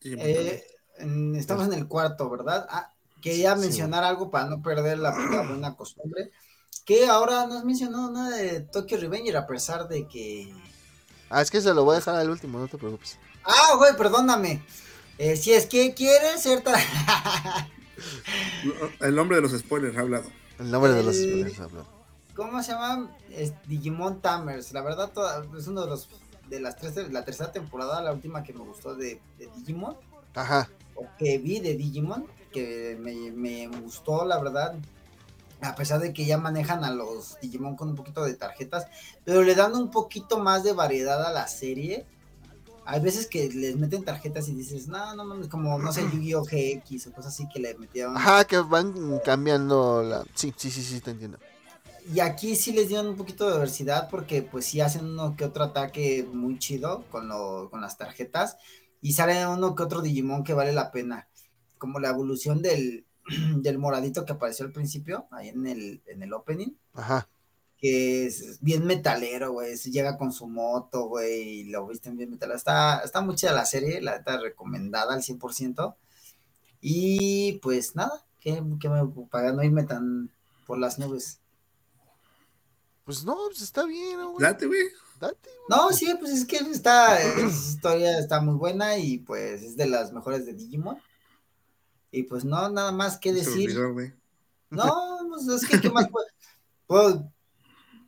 Sí, Eh, en- estamos en el cuarto, ¿verdad? Ah, quería Sí. mencionar algo para no perder la, la buena costumbre. Que ahora no has mencionado nada de Tokyo Revenger a pesar de que. Ah, es que se lo voy a dejar al último, no te preocupes. Ah, güey, perdóname. Eh, si es que quieres ser. [LAUGHS] El nombre de los spoilers ha hablado. El nombre de los spoilers, hablo. ¿cómo se llama? Es Digimon Tamers. La verdad, toda, es uno de los de las tres, la tercera temporada, la última que me gustó de, de Digimon. Ajá. O que vi de Digimon, que me, me gustó, la verdad. A pesar de que ya manejan a los Digimon con un poquito de tarjetas, pero le dan un poquito más de variedad a la serie. Hay veces que les meten tarjetas y dices, no, no mames, como, no sé, [CLEARS THROAT] Yu-Gi-Oh! GX o cosas así que le metieron. Ajá, que van cambiando la... Sí, sí, sí, sí, te entiendo. Y aquí sí les dieron un poquito de diversidad porque pues sí hacen uno que otro ataque muy chido con, lo, con las tarjetas y sale uno que otro Digimon que vale la pena. Como la evolución del, [CLEARS THROAT] del moradito que apareció al principio, ahí en el, en el opening. Ajá. Que es bien metalero, güey. Llega con su moto, güey, y lo visten bien metalero. Está, está muy chida la serie, la neta recomendada al 100%. Y pues nada, que, que me para no irme tan por las nubes. Pues no, pues está bien, güey. Date, güey. Date, No, sí, pues es que esta historia está muy buena y pues es de las mejores de Digimon. Y pues no, nada más que decir. Olvidó. No, pues es que qué más puedo. puedo-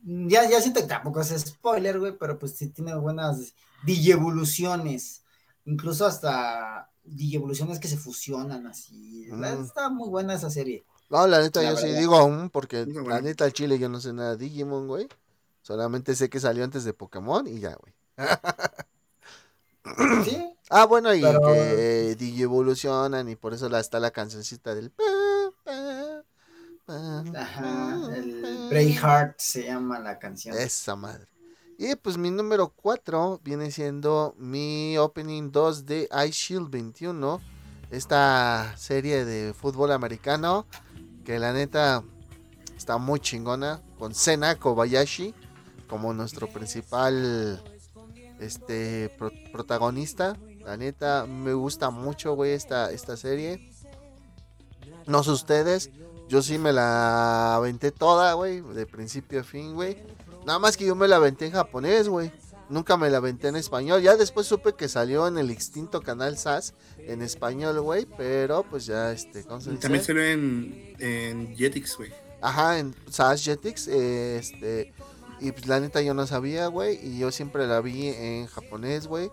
ya, ya siento que tampoco es spoiler, güey, pero pues sí tiene buenas digievoluciones. Incluso hasta digievoluciones que se fusionan así. Mm. Está muy buena esa serie. No, la neta, La yo sí digo aún, porque la neta, al chile yo no sé nada de Digimon, güey. Solamente sé que salió antes de Pokémon y ya, güey. Sí, Ah, bueno, y Pero- que Digi evolucionan y por eso la, está la cancioncita del... ajá. El. Braveheart se llama la canción. Esa madre. Y pues mi número 4 viene siendo mi opening 2 de Ice Shield 21. Esta serie de fútbol americano que la neta está muy chingona. Con Sena Kobayashi como nuestro principal este pro- protagonista. La neta me gusta mucho, güey, esta, esta serie. No sé ustedes, yo sí me la aventé toda, güey, de principio a fin, güey. Nada más que yo me la aventé en japonés, güey. Nunca me la aventé en español. Ya después supe que salió en el extinto canal SAS en español, güey. Pero pues ya, este, ¿cómo se Y dice? También salió en, en Jetix, güey. Ajá, en SAS Jetix. eh, este, y pues la neta yo no sabía, güey. Y yo siempre la vi en japonés, güey.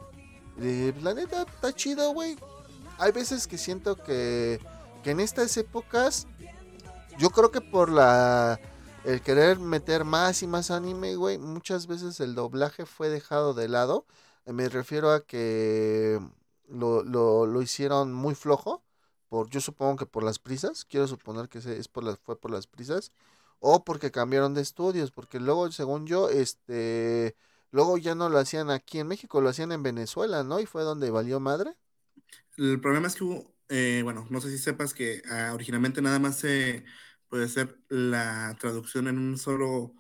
Pues, la neta está chido, güey. Hay veces que siento que, que en estas épocas, yo creo que por la el querer meter más y más anime, güey, muchas veces el doblaje fue dejado de lado. Me refiero a que lo, lo, lo hicieron muy flojo. Por, yo supongo que por las prisas. Quiero suponer que es por las, fue por las prisas. O porque cambiaron de estudios. Porque luego, según yo, este. Luego ya no lo hacían aquí en México, lo hacían en Venezuela, ¿no? Y fue donde valió madre. El problema es que hubo, eh, bueno, no sé si sepas que ah, originalmente nada más se puede hacer la traducción en un solo,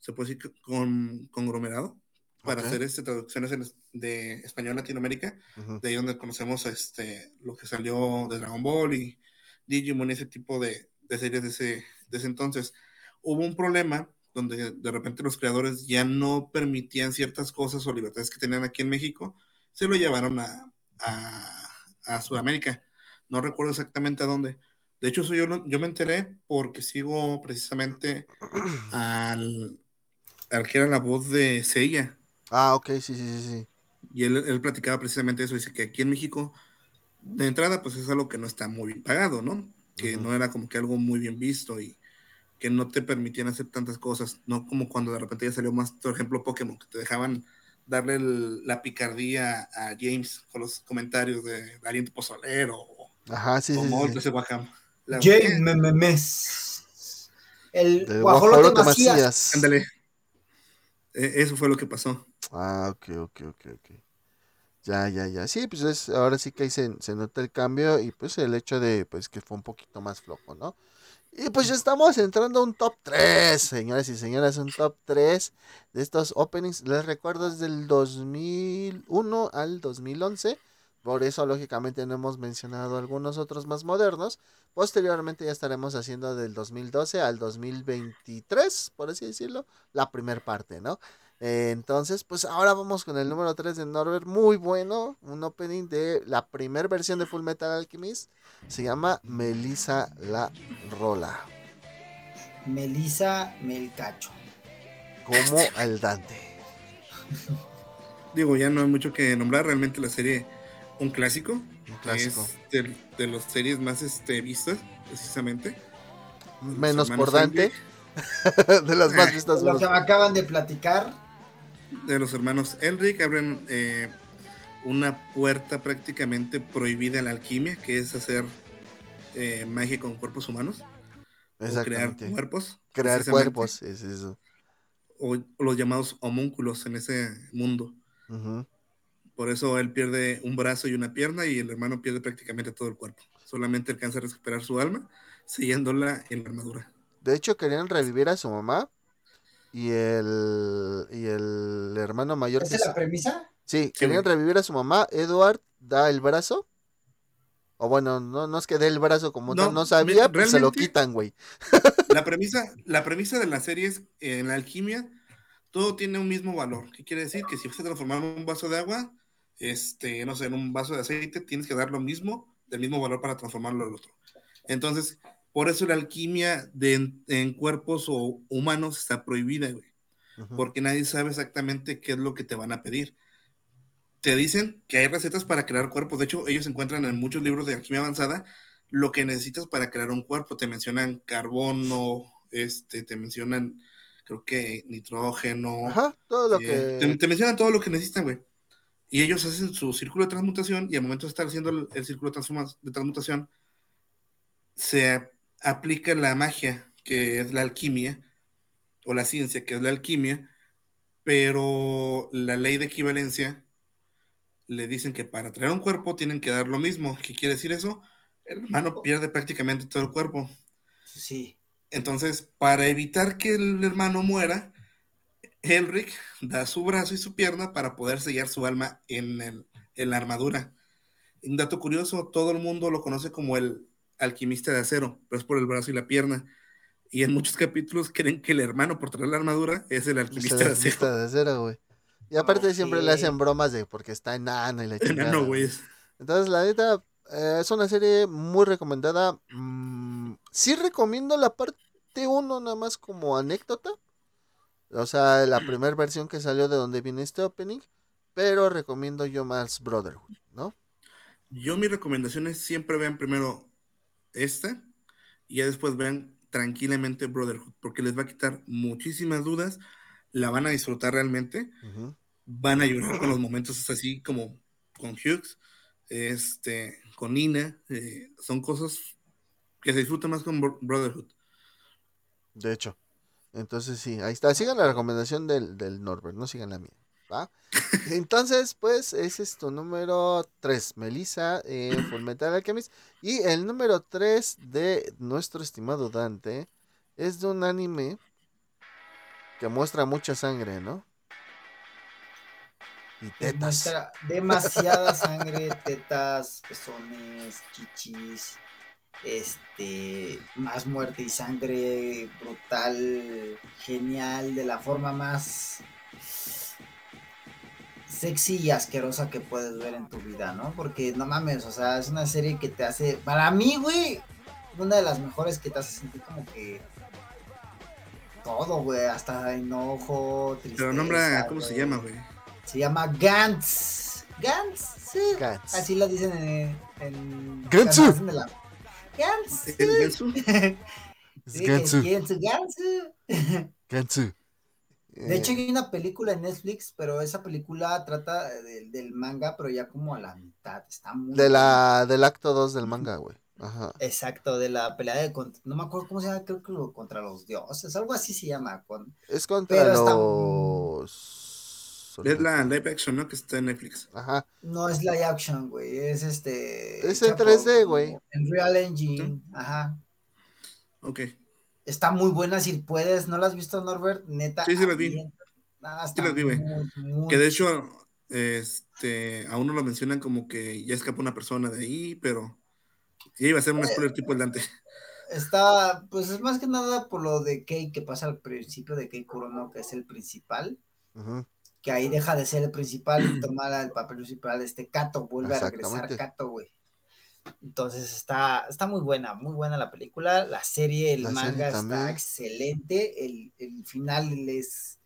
se puede decir con conglomerado, para Ok. hacer este, traducciones en de español a Latinoamérica, Ujú. de ahí donde conocemos este, lo que salió de Dragon Ball y Digimon y ese tipo de, de series de ese, de ese entonces. Hubo un problema donde de repente los creadores ya no permitían ciertas cosas o libertades que tenían aquí en México, se lo llevaron a, a, a Sudamérica. No recuerdo exactamente a dónde. De hecho, eso yo, yo me enteré porque sigo precisamente [CLEARS THROAT] al, al que era la voz de Seiya. Ah, ok, sí, sí, sí, sí. Y él, él platicaba precisamente eso. Dice que aquí en México, de entrada, pues es algo que no está muy bien pagado, ¿no? Que no era como que algo muy bien visto y que no te permitían hacer tantas cosas. No como cuando de repente ya salió más, por ejemplo, Pokémon, que te dejaban darle el- la picardía a James con los comentarios de Aliento Pozolero o, Ajá, sí, o sí, sí, Moltres sí. de Wakam. La- Jane Memes. El Del guajolote guajolote Macías. Macías. Ándale. Eh, Eso fue lo que pasó. Ah, ok, ok, ok, ok. Ya, ya, ya. Sí, pues es, ahora sí que ahí se, se nota el cambio y pues el hecho de pues que fue un poquito más flojo, ¿no? Y pues ya estamos entrando a un top 3, señores y señoras, un top 3 de estos openings. Les recuerdo es del 2001 al 2011. Por eso, lógicamente, no hemos mencionado algunos otros más modernos. Posteriormente ya estaremos haciendo del 2012 al 2023, por así decirlo, la primer parte, ¿no? Entonces, pues ahora vamos con el número 3 de Norbert, muy bueno, un opening de la primera versión de Full Metal Alchemist, se llama Melissa la Rola. Melissa Melcacho. como al Dante. Digo, ya no hay mucho que nombrar, realmente la serie, un clásico. Un clásico. Es de, de las series más este, vistas, precisamente. Menos por Dante. [LAUGHS] de las más vistas. Lo menos que me acaban de platicar. de los hermanos Elric abren eh, una puerta prácticamente prohibida en la alquimia, que es hacer eh, magia con cuerpos humanos, o crear Exactamente. cuerpos, Crear cuerpos, es eso. o, o los llamados homúnculos en ese mundo. Por eso él pierde un brazo y una pierna y el hermano pierde prácticamente todo el cuerpo. Solamente alcanza a recuperar su alma, sellándola en la armadura. De hecho, querían revivir a su mamá. Y el, y el hermano mayor ¿Esa es la premisa? Sí, querían revivir a su mamá. Edward da el brazo. O bueno, no, no es que dé el brazo como No, tal, no sabía, pues se lo quitan, güey. La premisa, la premisa de la serie es eh, en la alquimia todo tiene un mismo valor. ¿Qué quiere decir? Que si vas a transformar un vaso de agua, este, no sé, en un vaso de aceite, tienes que dar lo mismo, del mismo valor para transformarlo al otro. Entonces, por eso la alquimia de, en, en cuerpos o humanos está prohibida, güey. Porque nadie sabe exactamente qué es lo que te van a pedir. Te dicen que hay recetas para crear cuerpos. De hecho, ellos encuentran en muchos libros de alquimia avanzada lo que necesitas para crear un cuerpo. Te mencionan carbono, este, te mencionan, creo que nitrógeno. Ajá, todo lo eh, que. te, te mencionan todo lo que necesitan, güey. Y ellos hacen su círculo de transmutación y al momento de estar haciendo el, el círculo de, transmutación, se aplica la magia, que es la alquimia, o la ciencia, que es la alquimia, pero la ley de equivalencia le dicen que para traer un cuerpo tienen que dar lo mismo. ¿Qué quiere decir eso? El hermano pierde prácticamente todo el cuerpo. Sí. Entonces, para evitar que el hermano muera, Elric da su brazo y su pierna para poder sellar su alma en, el- en la armadura. Un dato curioso, todo el mundo lo conoce como el alquimista de acero, pero es por el brazo y la pierna. Y en muchos capítulos [LAUGHS] creen que el hermano por traer la armadura es el alquimista la de acero. de acero. Y aparte siempre le hacen bromas de porque está enano y la [LAUGHS] chingada. Enano, güey. Entonces, la neta, eh, es una serie muy recomendada. Mm, sí recomiendo la parte 1 nada más como anécdota. O sea, la [CLEARS THROAT] primera versión que salió de donde viene este opening. Pero recomiendo yo más Brotherhood, ¿no? Yo mi recomendación es siempre vean primero esta y ya después vean tranquilamente Brotherhood, porque les va a quitar muchísimas dudas, la van a disfrutar realmente, Ujú. Van a llorar con los momentos así como con Hughes, este, con Nina, eh, son cosas que se disfrutan más con Bro- Brotherhood. De hecho. Entonces sí, ahí está. Sigan la recomendación del, del Norbert, no sigan la mía. ¿va? [LAUGHS] Entonces, pues, ese es tu número 3, Melissa, eh, Fullmetal Alchemist. Y el número 3 de nuestro estimado Dante es de un anime que muestra mucha sangre, ¿no? Y tetas. Demasiada sangre, tetas, pezones, chichis, este, más muerte y sangre brutal, genial, de la forma más sexy y asquerosa que puedes ver en tu vida, ¿no? Porque no mames, o sea, es una serie que te hace, para mí, güey, una de las mejores que te hace sentir como que todo, güey, hasta enojo, tristeza. Pero nombra, ¿cómo se llama, güey? Se llama Gantz. Gantz, sí. Gantz. Así lo dicen en. en Gantz. la- [LAUGHS] Gantz. Gantz, Gantz. Gantzu. De hecho, Eh, hay una película en Netflix, pero esa película trata de- del manga, pero ya como a la mitad. Está muy. de la, del acto 2 del manga, güey. Ajá. Exacto, de la pelea de. cont- No me acuerdo cómo se llama, creo que contra los dioses, algo así se llama. Con, Es contra Pero está- los... Es la live action, ¿no? Que está en Netflix. Ajá. no es live action, güey, es este. Es en hecha por- 3D, güey. En Real Engine, ajá. Ok. Está muy buena si puedes. ¿No la has visto, Norbert? Neta. Sí, sí las vi. Ah, está las vi, güey. muy, Que de hecho, este, a uno lo mencionan como que ya escapó una persona de ahí, pero ya iba a ser un spoiler tipo el Dante. Está, pues es más que nada por lo de Kei que pasa al principio de Kei Kurono, que es el principal, Ujú. Que ahí deja de ser el principal y [CLEARS THROAT] toma el papel principal de este Kato, vuelve a regresar. Kato, güey. Entonces está, está muy buena, muy buena la película, la serie, el La serie manga está excelente, el, el final es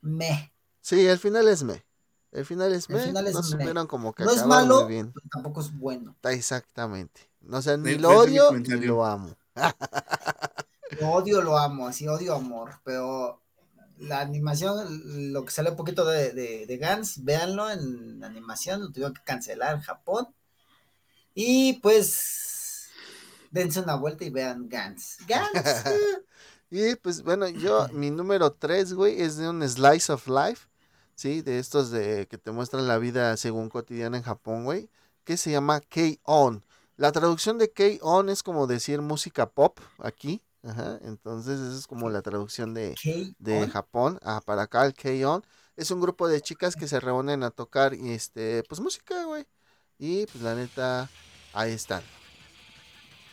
me. Sí, el final es me. El final es El me. final es no me. supieron como que No es malo, muy bien. pero tampoco es bueno. Exactamente. No, sea, ni Ese lo odio ni lo amo. [LAUGHS] Lo odio, lo amo, así odio amor, pero la animación, lo que sale un poquito de, de, de Gans, véanlo en animación, lo tuvieron que cancelar en Japón. Y pues, dense una vuelta y vean Gans. Gans. [LAUGHS] Y pues bueno, yo, mi número 3, güey, es de un Slice of Life, ¿sí? De estos de que te muestran la vida según cotidiana en Japón, güey, que se llama K-On. La traducción de K-On es como decir música pop aquí, ajá, entonces esa es como la traducción de, de. Japón ah, para acá, el K-On. Es un grupo de chicas que se reúnen a tocar, y este, pues música, güey. Y pues la neta, ahí están.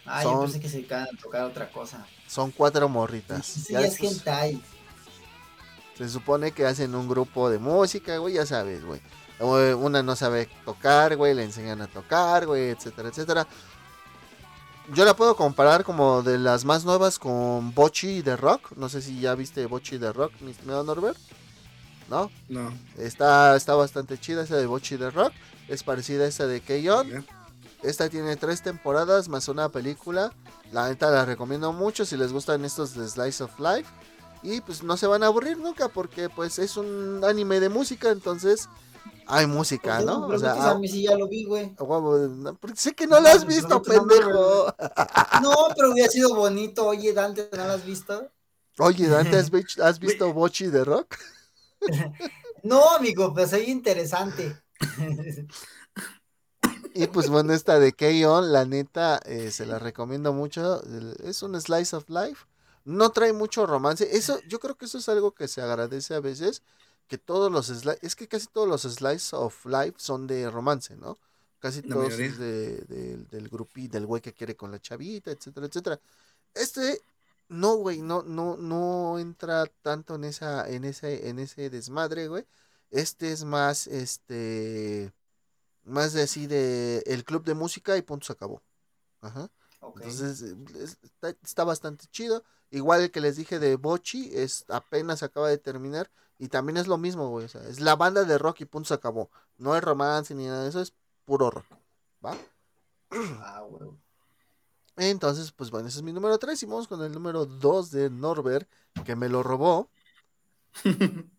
Ay, yo son- pensé que se iban a tocar otra cosa. Son cuatro morritas. Sí, Ya es después- hentai. Se supone que hacen un grupo de música, güey, ya sabes, güey. Una no sabe tocar, güey, le enseñan a tocar, güey, etcétera, etcétera. Yo la puedo comparar como de las más nuevas con Bochi de Rock. No sé si ya viste Bochi de Rock, mi estimado Norbert. ¿No? No. Está, está bastante chida esa de Bochi de Rock. Es parecida a esa de Keyon. Esta tiene tres temporadas más una película. La neta la recomiendo mucho si les gustan estos de Slice of Life. Y pues no se van a aburrir nunca porque pues es un anime de música, entonces hay música, ¿no? O pero sea, a mí sí ya lo vi, güey. porque sé que no la has visto, pero no pendejo. [LAUGHS] No, pero hubiera sido bonito. Oye, Dante, ¿no lo has visto? Oye, Dante, ¿has, vi- has visto Bochi de Rock? [LAUGHS] No, amigo, pues soy interesante. [LAUGHS] Y pues bueno, esta de K-On, la neta, eh, se la recomiendo mucho. Es un slice of life. No trae mucho romance. Eso, yo creo que eso es algo que se agradece a veces. Que todos los slice, es que casi todos los slice of life son de romance, ¿no? Casi La todos es de, de- del grupi, del güey que quiere con la chavita, etcétera, etcétera. Este, no, güey, no, no, no entra tanto en esa, en ese, en ese desmadre, güey. Este es más, este, más de así de el club de música y punto se acabó. Ajá. Entonces eh, es- está, está bastante chido. Igual el que les dije de Bochi, es apenas acaba de terminar. Y también es lo mismo, güey. o sea, es la banda de rock y punto se acabó. No hay romance ni nada de eso, es puro rock. ¿Va? [CLEARS THROAT] Ah, güey. Entonces, pues bueno, ese es mi número 3. Y vamos con el número 2 de Norbert, que me lo robó. [LAUGHS]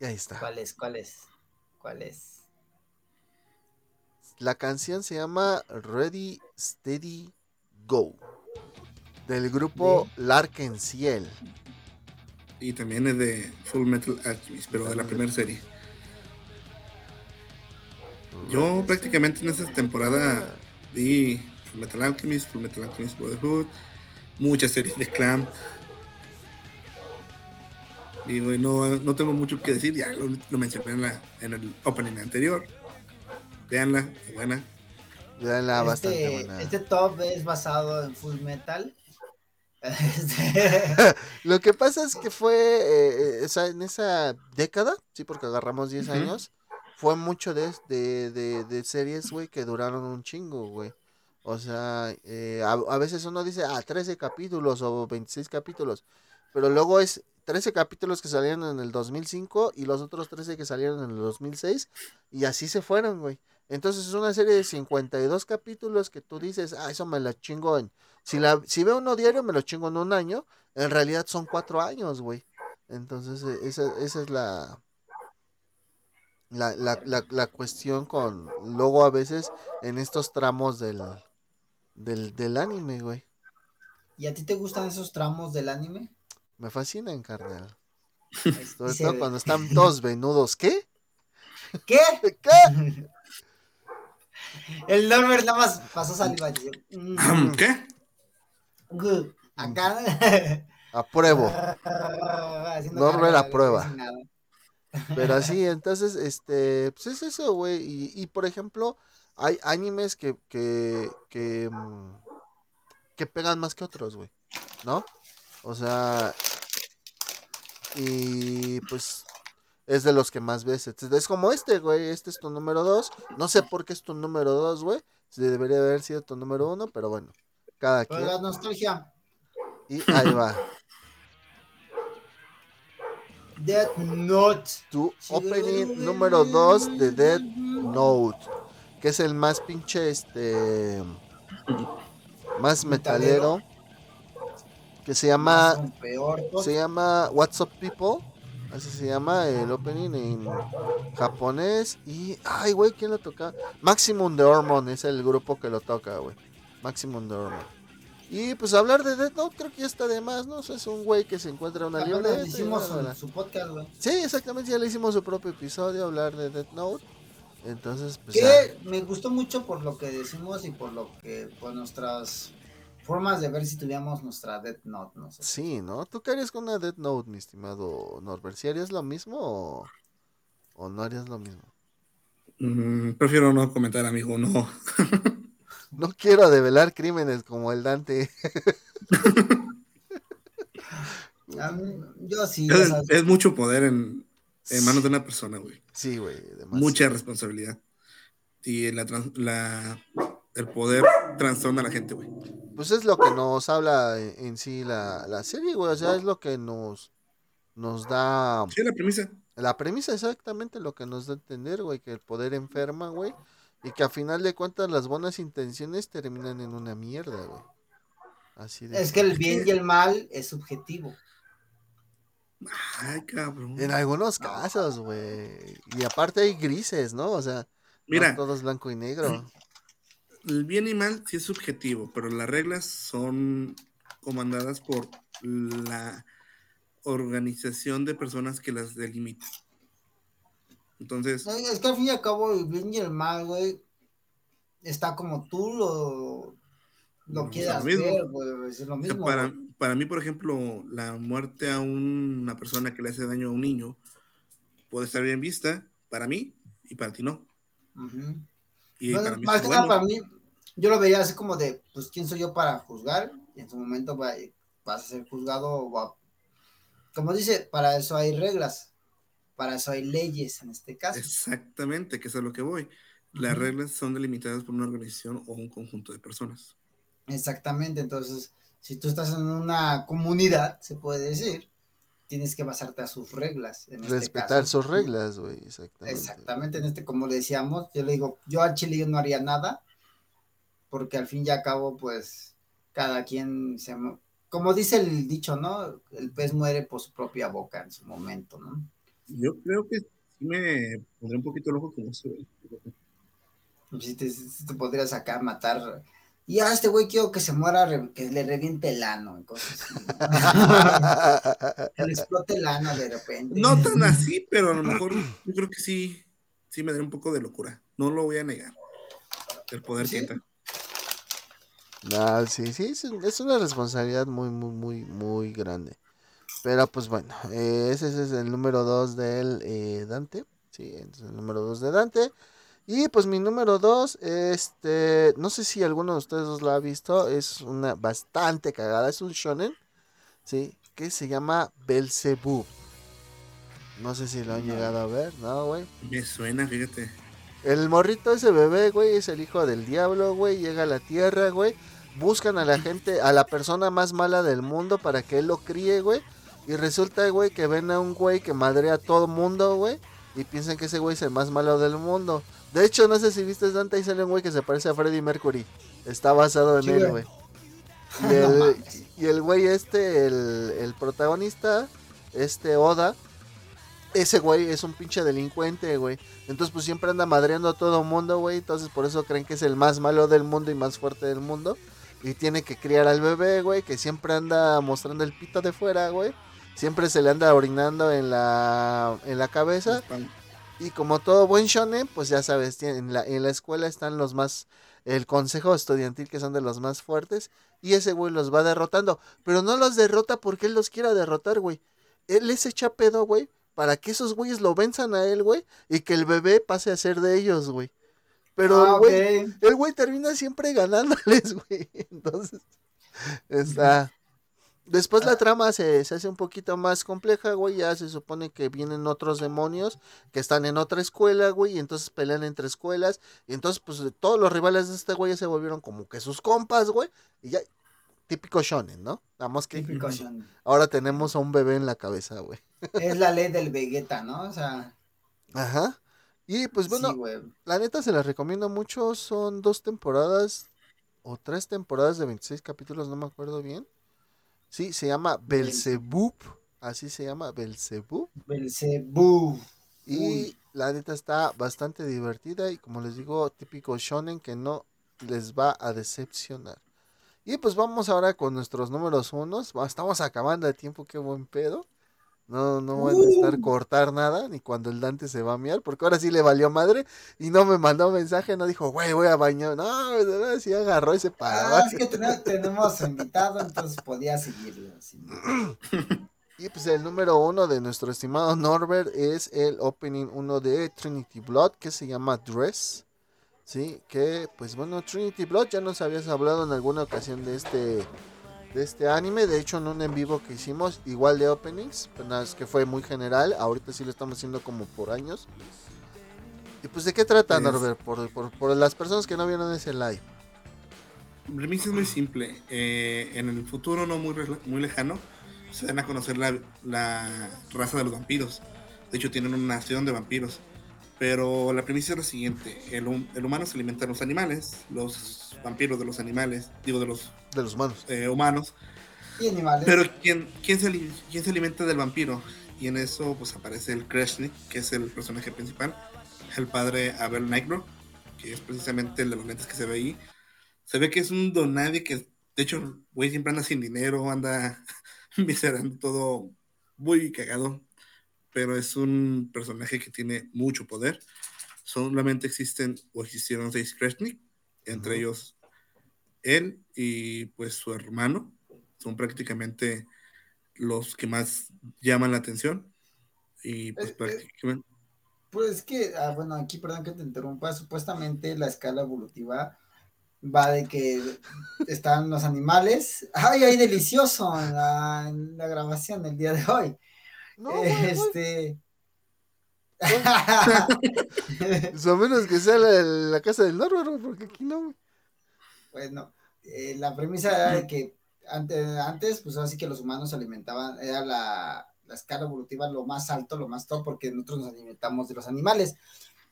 Y ahí está. ¿Cuál es? ¿Cuál es? ¿Cuál es? La canción se llama Ready, Steady, Go. Del grupo Larkensiel. Y también es de Full Metal Alchemist, pero de la primera serie. Yo prácticamente en esa temporada vi Full Metal Alchemist, Full Metal Alchemist Brotherhood, muchas series de Clamp. Digo, y no, no tengo mucho que decir, ya lo, lo mencioné en, la, en el opening anterior. Veanla, es buena. Veanla, bastante Este, buena. este top es basado en Full Metal. [LAUGHS] Lo que pasa es que fue, eh, eh, sea, en esa década, sí, porque agarramos 10 Ujú. años, fue mucho de, de, de, de series, güey, que duraron un chingo, güey. O sea, eh, a, a veces uno dice, ah, 13 capítulos o 26 capítulos, pero luego es 13 capítulos que salieron en el 2005 y los otros 13 que salieron en el 2006 y así se fueron, güey. Entonces es una serie de 52 capítulos que tú dices, ah, eso me la chingo en... Si, la, si veo uno diario, me lo chingo en un año. En realidad son cuatro años, güey. Entonces, eh, esa, esa es la, la, la, la, la cuestión con... Luego a veces en estos tramos del, del, del anime, güey. ¿Y a ti te gustan esos tramos del anime? Me fascinan, carnal. Ahí [LAUGHS] Sobre se todo ve. cuando están [LAUGHS] todos venudos. ¿Qué? ¿Qué? [LAUGHS] ¿Qué? El Norbert nada más pasó saliva. ¿Qué? Good. Acá. Apruebo. Cara, aprueba. sin nada. Pero así, [LAUGHS] entonces, este, pues es eso, güey. Y, y, por ejemplo, hay animes que, que, que, mm, que pegan más que otros, güey. ¿No? O sea, y pues es de los que más ves. Entonces, Es como este, güey. Este es tu número dos. No sé por qué es tu número dos, güey. Si debería haber sido tu número uno, pero bueno, cada Pero quien. la nostalgia. Y ahí va. Death Note. Tu opening número 2 de Death Note. Que es el más pinche, este... Más metalero. Que se llama... Se llama What's Up People. Así se llama el opening en japonés. Y. Ay, güey, ¿quién lo toca? Maximum The Hormone es el grupo que lo toca, güey. Maximum Hormone. Y pues hablar de Death Note creo que ya está de más, ¿no? O sea, es un güey que se encuentra en una libreta. y hicimos bla, bla, bla. su, su podcast, güey. Sí, exactamente, ya le hicimos su propio episodio, hablar de Death Note. Entonces, pues ya. Que me gustó mucho por lo que decimos y por lo que, por nuestras formas de ver si tuviéramos nuestra Death Note, no sé. Sí, ¿no? ¿Tú qué harías con una Death Note, mi estimado Norbert? ¿Si harías lo mismo o, o no harías lo mismo? Mm, prefiero no comentar, amigo, no. [LAUGHS] No quiero develar crímenes como el Dante. [LAUGHS] Mí- yo sí, Es, mucho poder en, en manos de una persona, güey. Sí, güey. Mucha responsabilidad. Y la, trans- la, el poder trastorna a la gente, güey. Pues es lo que nos habla en, en sí la, la serie, güey. O sea, es lo que nos, nos da Sí, la premisa. la premisa, exactamente lo que nos da a entender, güey. Que el poder enferma, güey. Y que a final de cuentas las buenas intenciones terminan en una mierda, güey. Así de. es que el bien y el mal es subjetivo. Ay, cabrón. En algunos casos, güey. Y aparte hay grises, ¿no? O sea, Mira, no todo es blanco y negro. [CLEARS THROAT] el bien y mal sí es subjetivo, pero las reglas son comandadas por la organización de personas que las delimitan. Entonces, Es que al fin y al cabo el bien y el mal, güey, está como tú lo, lo No, quieras es lo mismo. ver, güey, es lo o sea, mismo. para, güey. para mí, por ejemplo, la muerte a un- una persona que le hace daño a un niño puede estar bien vista para mí y para ti no. Y para mí más que nada bueno. para mí, yo lo veía así como de, pues, ¿quién soy yo para juzgar? Y en su momento va- vas a ser juzgado, va- como dice, para eso hay reglas, para eso hay leyes en este caso. Exactamente, que es a lo que voy. Las reglas son delimitadas por una organización o un conjunto de personas. Exactamente, entonces, si tú estás en una comunidad, se puede decir, tienes que basarte a sus reglas. En este Respetar caso. sus reglas, güey. Exactamente. Exactamente, en este, como le decíamos, yo le digo, yo al Chile yo no haría nada, porque al fin y al cabo, pues, cada quien se... Como dice el dicho, ¿no? El pez muere por su propia boca en su momento, ¿no? Yo creo que sí me pondré un poquito loco con eso. güey. Si te, si te podrías acá matar... Y a este güey quiero que se muera, que le reviente el ano, y cosas así. que le explote el ano de repente. No tan así, pero a lo mejor yo creo que sí, sí me da un poco de locura. No lo voy a negar. El poder ¿Sí? tienta. No, sí, sí, es, es una responsabilidad muy, muy, muy, muy grande. Pero pues bueno, eh, ese, ese es el número 2 del eh, Dante. Sí, es el número 2 de Dante. Y pues mi número 2, este, no sé si alguno de ustedes lo ha visto, es una bastante cagada, es un shonen, sí, que se llama Belzebub. No sé si lo han No. llegado a ver, ¿no, güey? Me suena, fíjate. El morrito ese bebé, güey, es el hijo del diablo, güey, llega a la tierra, güey. Buscan a la [LAUGHS] gente, a la persona más mala del mundo para que él lo críe, güey. Y resulta, güey, que ven a un güey que madrea a todo mundo, güey. Y piensan que ese güey es el más malo del mundo. De hecho, no sé si viste Dante y sale un güey que se parece a Freddie Mercury. Está basado en Sí, él, güey. [LAUGHS] Y el, y el güey este, el, el protagonista, este Oda, ese güey es un pinche delincuente, güey. Entonces, pues siempre anda madreando a todo mundo, güey. Entonces, por eso creen que es el más malo del mundo y más fuerte del mundo. Y tiene que criar al bebé, güey, que siempre anda mostrando el pito de fuera, güey. Siempre se le anda orinando en la, en la cabeza. Y como todo buen shonen, pues ya sabes, en la, en la escuela están los más, el consejo estudiantil que son de los más fuertes, y ese güey los va derrotando, pero no los derrota porque él los quiera derrotar, güey. Él les echa pedo, güey, para que esos güeyes lo venzan a él, güey, y que el bebé pase a ser de ellos, güey. Pero Ah, el güey, el güey termina siempre ganándoles, [LAUGHS] güey. Entonces, está. Después la trama se, se hace un poquito más compleja, güey. Ya se supone que vienen otros demonios que están en otra escuela, güey. Y entonces pelean entre escuelas. Y entonces, pues todos los rivales de este güey ya se volvieron como que sus compas, güey. Y ya, típico shonen, ¿no? Nada que Típico shonen. ahora tenemos a un bebé en la cabeza, güey. Es la ley del Vegeta, ¿no? O sea. Ajá. Y pues bueno, sí, la neta se las recomiendo mucho. Son dos temporadas o tres temporadas de 26 capítulos, no me acuerdo bien. Sí, se llama Belzebub. Así se llama Belzebub. Belzebub. Y Uy. la neta está bastante divertida y como les digo, típico shonen que no les va a decepcionar. Y pues vamos ahora con nuestros números unos. Estamos acabando de tiempo, qué buen pedo. No, no van a estar cortar nada, ni cuando el Dante se va a miar, porque ahora sí le valió madre y no me mandó mensaje, no dijo, güey, voy a bañar. No, no, sí agarró y se paró. Ah, es que tenemos, tenemos invitado, entonces podía seguirlo. así. Y pues el número uno de nuestro estimado Norbert es el opening uno de Trinity Blood que se llama Dress. Sí, que pues bueno, Trinity Blood ya nos habías hablado en alguna ocasión de este de este anime, de hecho en un en vivo que hicimos, igual de openings, pero nada, es que fue muy general, ahorita sí lo estamos haciendo como por años. Y pues de qué trata Pues- Norbert, por, por, por las personas que no vieron ese live. Premisa es muy simple. Eh, en el futuro no muy, muy lejano se dan a conocer la, la raza de los vampiros. De hecho, tienen una nación de vampiros. Pero la premisa es la siguiente. El, el humano se alimenta de los animales. Los vampiros de los animales. Digo, de los De los manos. eh, humanos. Y animales. Pero ¿quién, quién, se, ali- quién se alimenta del vampiro? Y en eso pues aparece el Kreshnik, que es el personaje principal. El padre Abel Nightbro, que es precisamente el de los lentes que se ve ahí. Se ve que es un donadie que, de hecho, güey, siempre anda sin dinero, anda [LAUGHS] miserando todo muy cagado. Pero es un personaje que tiene mucho poder. Solamente existen o existieron seis Kreshnik, entre ellos él y pues su hermano son prácticamente los que más llaman la atención y pues Eh, eh. prácticamente Pues es que, ah, bueno, aquí perdón que te interrumpa, supuestamente la escala evolutiva va de que están los animales. ¡Ay, ay, delicioso! En la, en la grabación del día de hoy. No, güey, güey. este. Pues, [LAUGHS] a menos que sea la, la casa del güey, porque aquí no, güey. Bueno, eh, la premisa era de que antes, antes, pues así que los humanos se alimentaban, era la, la escala evolutiva lo más alto, lo más top, porque nosotros nos alimentamos de los animales.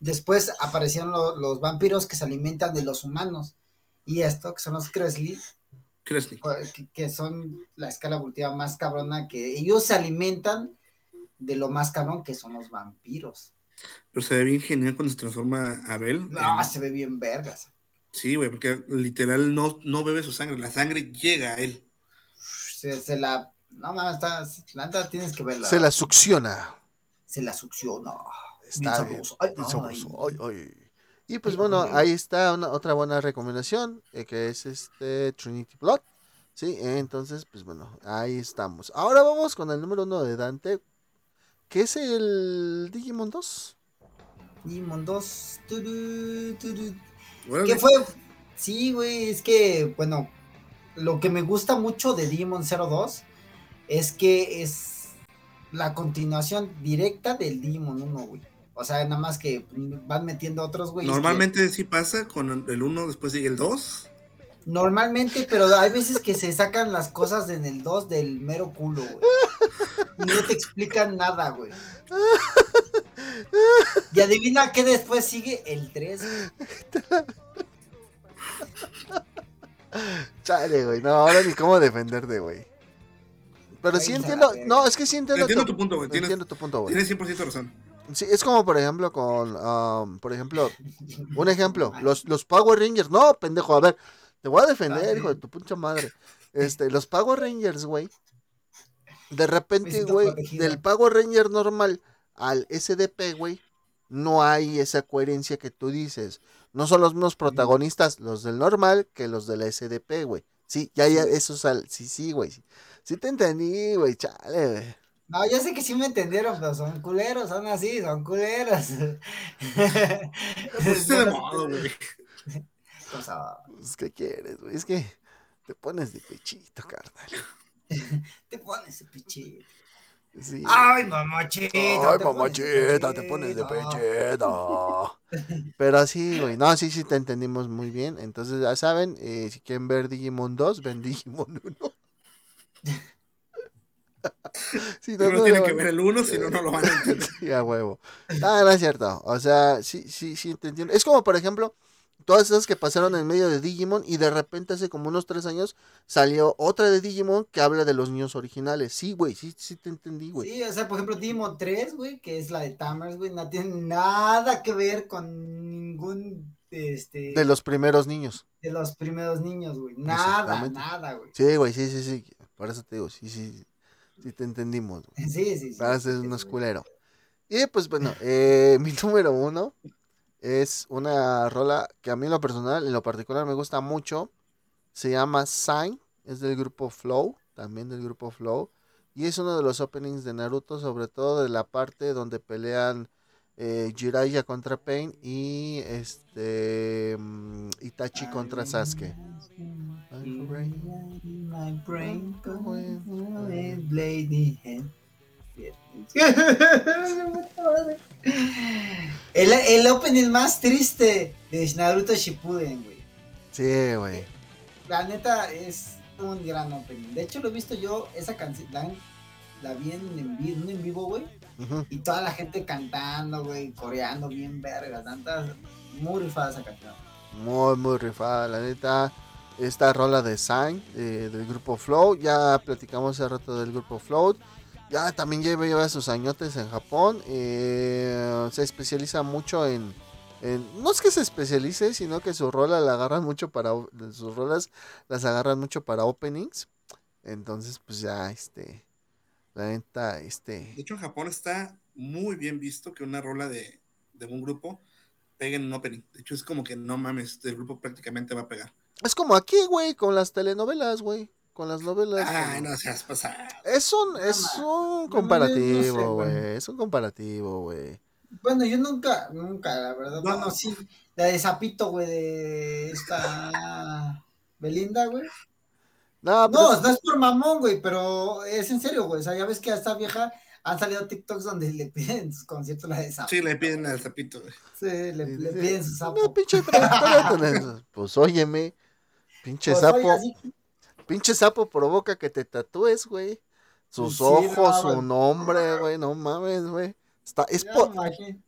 Después aparecieron lo- los vampiros que se alimentan de los humanos. Y esto, que son los Kresley, Kreshnik. que, que son la escala evolutiva más cabrona, que ellos se alimentan de lo más cabrón que son los vampiros. Pero se ve bien genial cuando se transforma Abel. No, en- se ve bien vergas. Sí, güey, porque literal no, no bebe su sangre, la sangre llega a él. Se, se la. No mames, está. Tienes que verla. Se la succiona. Se la succiona. Está Bien. Ay, bien ay. sabroso. Ay, ay. Y pues bueno, ahí está una, otra buena recomendación, eh, que es este Trinity Blood. Sí, entonces, pues bueno, ahí estamos. Ahora vamos con el número uno de Dante, que es el Digimon 2. Digimon 2. turú, turú. Órale. ¿Qué fue? Sí, güey, es que, bueno, lo que me gusta mucho de Digimon 02 es que es la continuación directa del Digimon 1, güey. O sea, nada más que van metiendo otros, güey. Normalmente sí pasa con el 1, después sigue el 2. Normalmente, pero hay veces que se sacan las cosas en el 2 del mero culo, güey. Y no te explican nada, güey. Y adivina qué después sigue el 3. Chale, güey, no, ahora ni cómo defenderte, güey. Pero sí Ay, entiendo, la verga. no, es que sí entiendo, Entiendo tu punto, güey. Tienes, entiendo tu punto, güey. tienes 100% razón. Sí, es como por ejemplo con, um, por ejemplo, un ejemplo, los, los Power Rangers, no, pendejo, a ver, te voy a defender, Ah, hijo de tu pinche madre. Este, los Power Rangers, güey, de repente, güey, del Power Ranger normal al SDP, güey, no hay esa coherencia que tú dices. No son los mismos protagonistas los del normal que los del SDP, güey. Sí, ya, ya, eso es al, sí, sí, güey. Sí, Sí te entendí, güey, chale, güey. No, yo sé que sí me entendieron, pero son culeros, son así, son culeros. Pusiste de [LAUGHS] modo, güey. [LAUGHS] Pues, ¿qué quieres, güey? Es que te pones de pechito, carnal. [LAUGHS] te pones de pichito. Sí. Ay, mamachita. Ay, mamachita, te pones de pechito. pechito. [LAUGHS] Pero sí, güey. No, sí, sí, te entendimos muy bien. Entonces, ya saben, eh, si quieren ver Digimon 2, ven Digimon 1. [LAUGHS] Si no tienen lo que ver el uno, si no, no lo van a entender. Sí, a huevo. No, no es cierto. O sea, sí, sí, sí, te entiendo. Es como, por ejemplo, todas esas que pasaron en medio de Digimon y de repente hace como unos tres años salió otra de Digimon que habla de los niños originales. Sí, güey, sí, sí te entendí, güey. Sí, o sea, por ejemplo, Digimon 3, güey, que es la de Tamers, güey, no tiene nada que ver con ningún, este, De los primeros niños. de los primeros niños, güey. Nada, nada, güey. Sí, güey, sí, sí, sí. Por eso te digo, sí, sí, sí te entendimos. güey. [LAUGHS] Sí, sí, sí. Para ser sí, unos culero. Y pues bueno, eh, [LAUGHS] mi número uno es una rola que a mí en lo personal, en lo particular me gusta mucho. Se llama Sign, es del grupo Flow, también del grupo Flow. Y es uno de los openings de Naruto, sobre todo de la parte donde pelean eh, Jiraiya contra Pain y este mm, Itachi contra Sasuke. My brain Lady Hen. [LAUGHS] El, el opening más triste de Naruto Shippuden, güey. Sí, güey. La neta es un gran opening. De hecho, lo he visto yo, esa canción, la, vi en, en vi- en vivo, güey. Y toda la gente cantando, güey, coreando bien verga, tantas. Muy rifada esa canción. Muy, muy rifada, la neta. Esta rola de Sign eh, del grupo Flow. Ya platicamos hace rato del grupo Flow. Ya también lleva, lleva sus añotes en Japón. eh, se especializa mucho en, en- No es que se especialice, sino que su rola la agarran mucho para. Sus rolas las agarran mucho para openings. Entonces, pues ya, este. La neta, De este. hecho, en Japón está muy bien visto que una rola de, de un grupo pegue en un opening. De hecho, es como que no mames, el grupo prácticamente va a pegar. Es como aquí, güey, con las telenovelas, güey. Con las novelas. Ay, no seas pasado. Es un, es un no, no comparativo, sé, güey. Es un comparativo, güey. Bueno, yo nunca, nunca, la verdad. No. Bueno, sí, la de Zapito, güey, de esta Belinda, güey. No, pero No, no es por mamón, güey, pero es en serio, güey. O sea, ya ves que a esta vieja han salido TikToks donde le piden en sus conciertos la de Zapito. Sí, le piden al zapito. güey. Sí, le, Sí, le sí. piden su sapo. pinche. Pues óyeme, pinche Pues, sapo, oye, así- pinche sapo provoca que te tatúes, güey. Sus Sí, ojos, no, su nombre, güey, no mames, güey. Está, es po-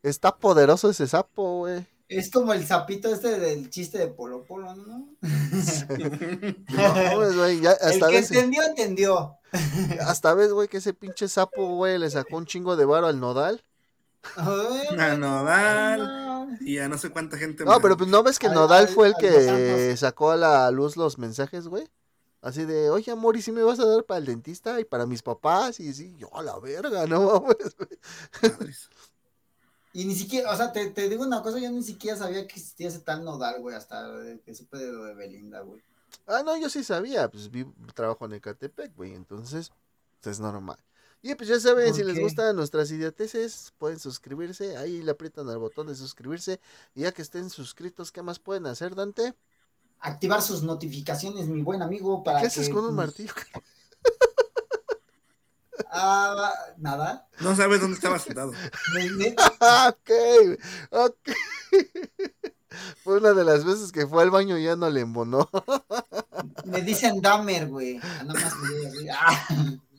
está poderoso ese sapo, güey. Es como el sapito este del chiste de Polo Polo, ¿no? [LAUGHS] No mames, güey, ya [LAUGHS] el que ves, entendió, entendió. [LAUGHS] hasta ves, güey, que ese pinche sapo, güey, le sacó un chingo de varo al nodal. A Nodal no. y a no sé cuánta gente No, pero pues no ves que Al- Nodal al- fue el al que sacó a la luz los mensajes, güey. Así de, oye, amor, ¿y si me vas a dar para el dentista y para mis papás? Y sí, yo a la verga, no mames. Y ni siquiera, o sea, te, te digo una cosa, yo ni siquiera sabía que existía ese tal nodal, güey, hasta que supe de lo de Belinda, güey. Ah, no, yo sí sabía, pues vi, trabajo en Ecatepec, güey, entonces, pues, es normal. Y pues ya saben, ¿Por si les gustan nuestras idioteces, pueden suscribirse, ahí le aprietan al botón de suscribirse, y ya que estén suscritos, ¿qué más pueden hacer, Dante? Activar sus notificaciones, mi buen amigo, para ¿Qué haces que, con un martillo? [LAUGHS] Ah, nada. No sabes dónde estaba sentado. Ah, [LAUGHS] ok, ok. [LAUGHS] Fue una de las veces que fue al baño y ya no le embonó. Me dicen Damer, güey. Ah, Nada más me ah,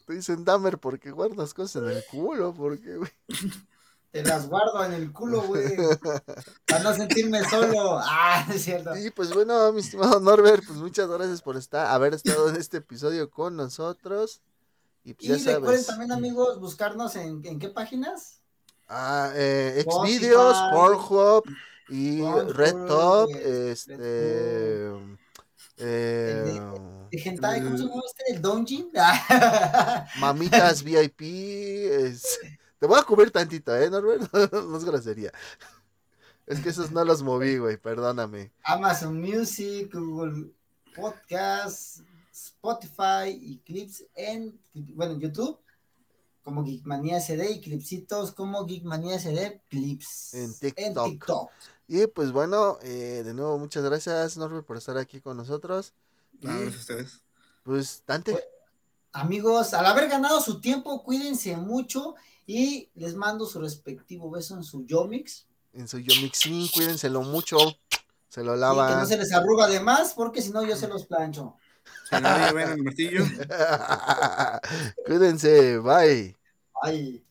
Te dicen Damer porque guardas cosas en el culo, porque, güey. Te las guardo en el culo, güey. [LAUGHS] Para no sentirme solo. Ah, es cierto. Y pues bueno, mi estimado Norbert, pues muchas gracias por estar, haber estado en este episodio con nosotros. Y pues Y ya recuerden sabes. también, amigos, buscarnos en, en qué páginas. Ah, eh, Xvideos, Pornhub y Pornhub, Red Top, eh, este. eh, De Hentai, ¿cómo se llama este? ¿El Donjin? [LAUGHS] Mamitas VIP. es- Te voy a cubrir tantito, ¿eh, Norbert? [LAUGHS] no es grosería. Es que esos no los moví, güey, perdóname. Amazon Music, Google Podcast, Spotify y clips en, bueno, en YouTube, como Geekmania SD y clipsitos como Geekmania SD clips. En TikTok. TikTok. Y pues bueno, eh, de nuevo muchas gracias, Norbert, por estar aquí con nosotros. No, gracias a ustedes. Pues Dante, Amigos, al haber ganado su tiempo, cuídense mucho y les mando su respectivo beso en su Yomix. en su Yomixin, cuídenselo mucho. Se lo Y que lavan. no se les arruga de más, porque si no yo se los plancho. Si nadie ve el martillo. [LAUGHS] Cuídense, bye. Ay.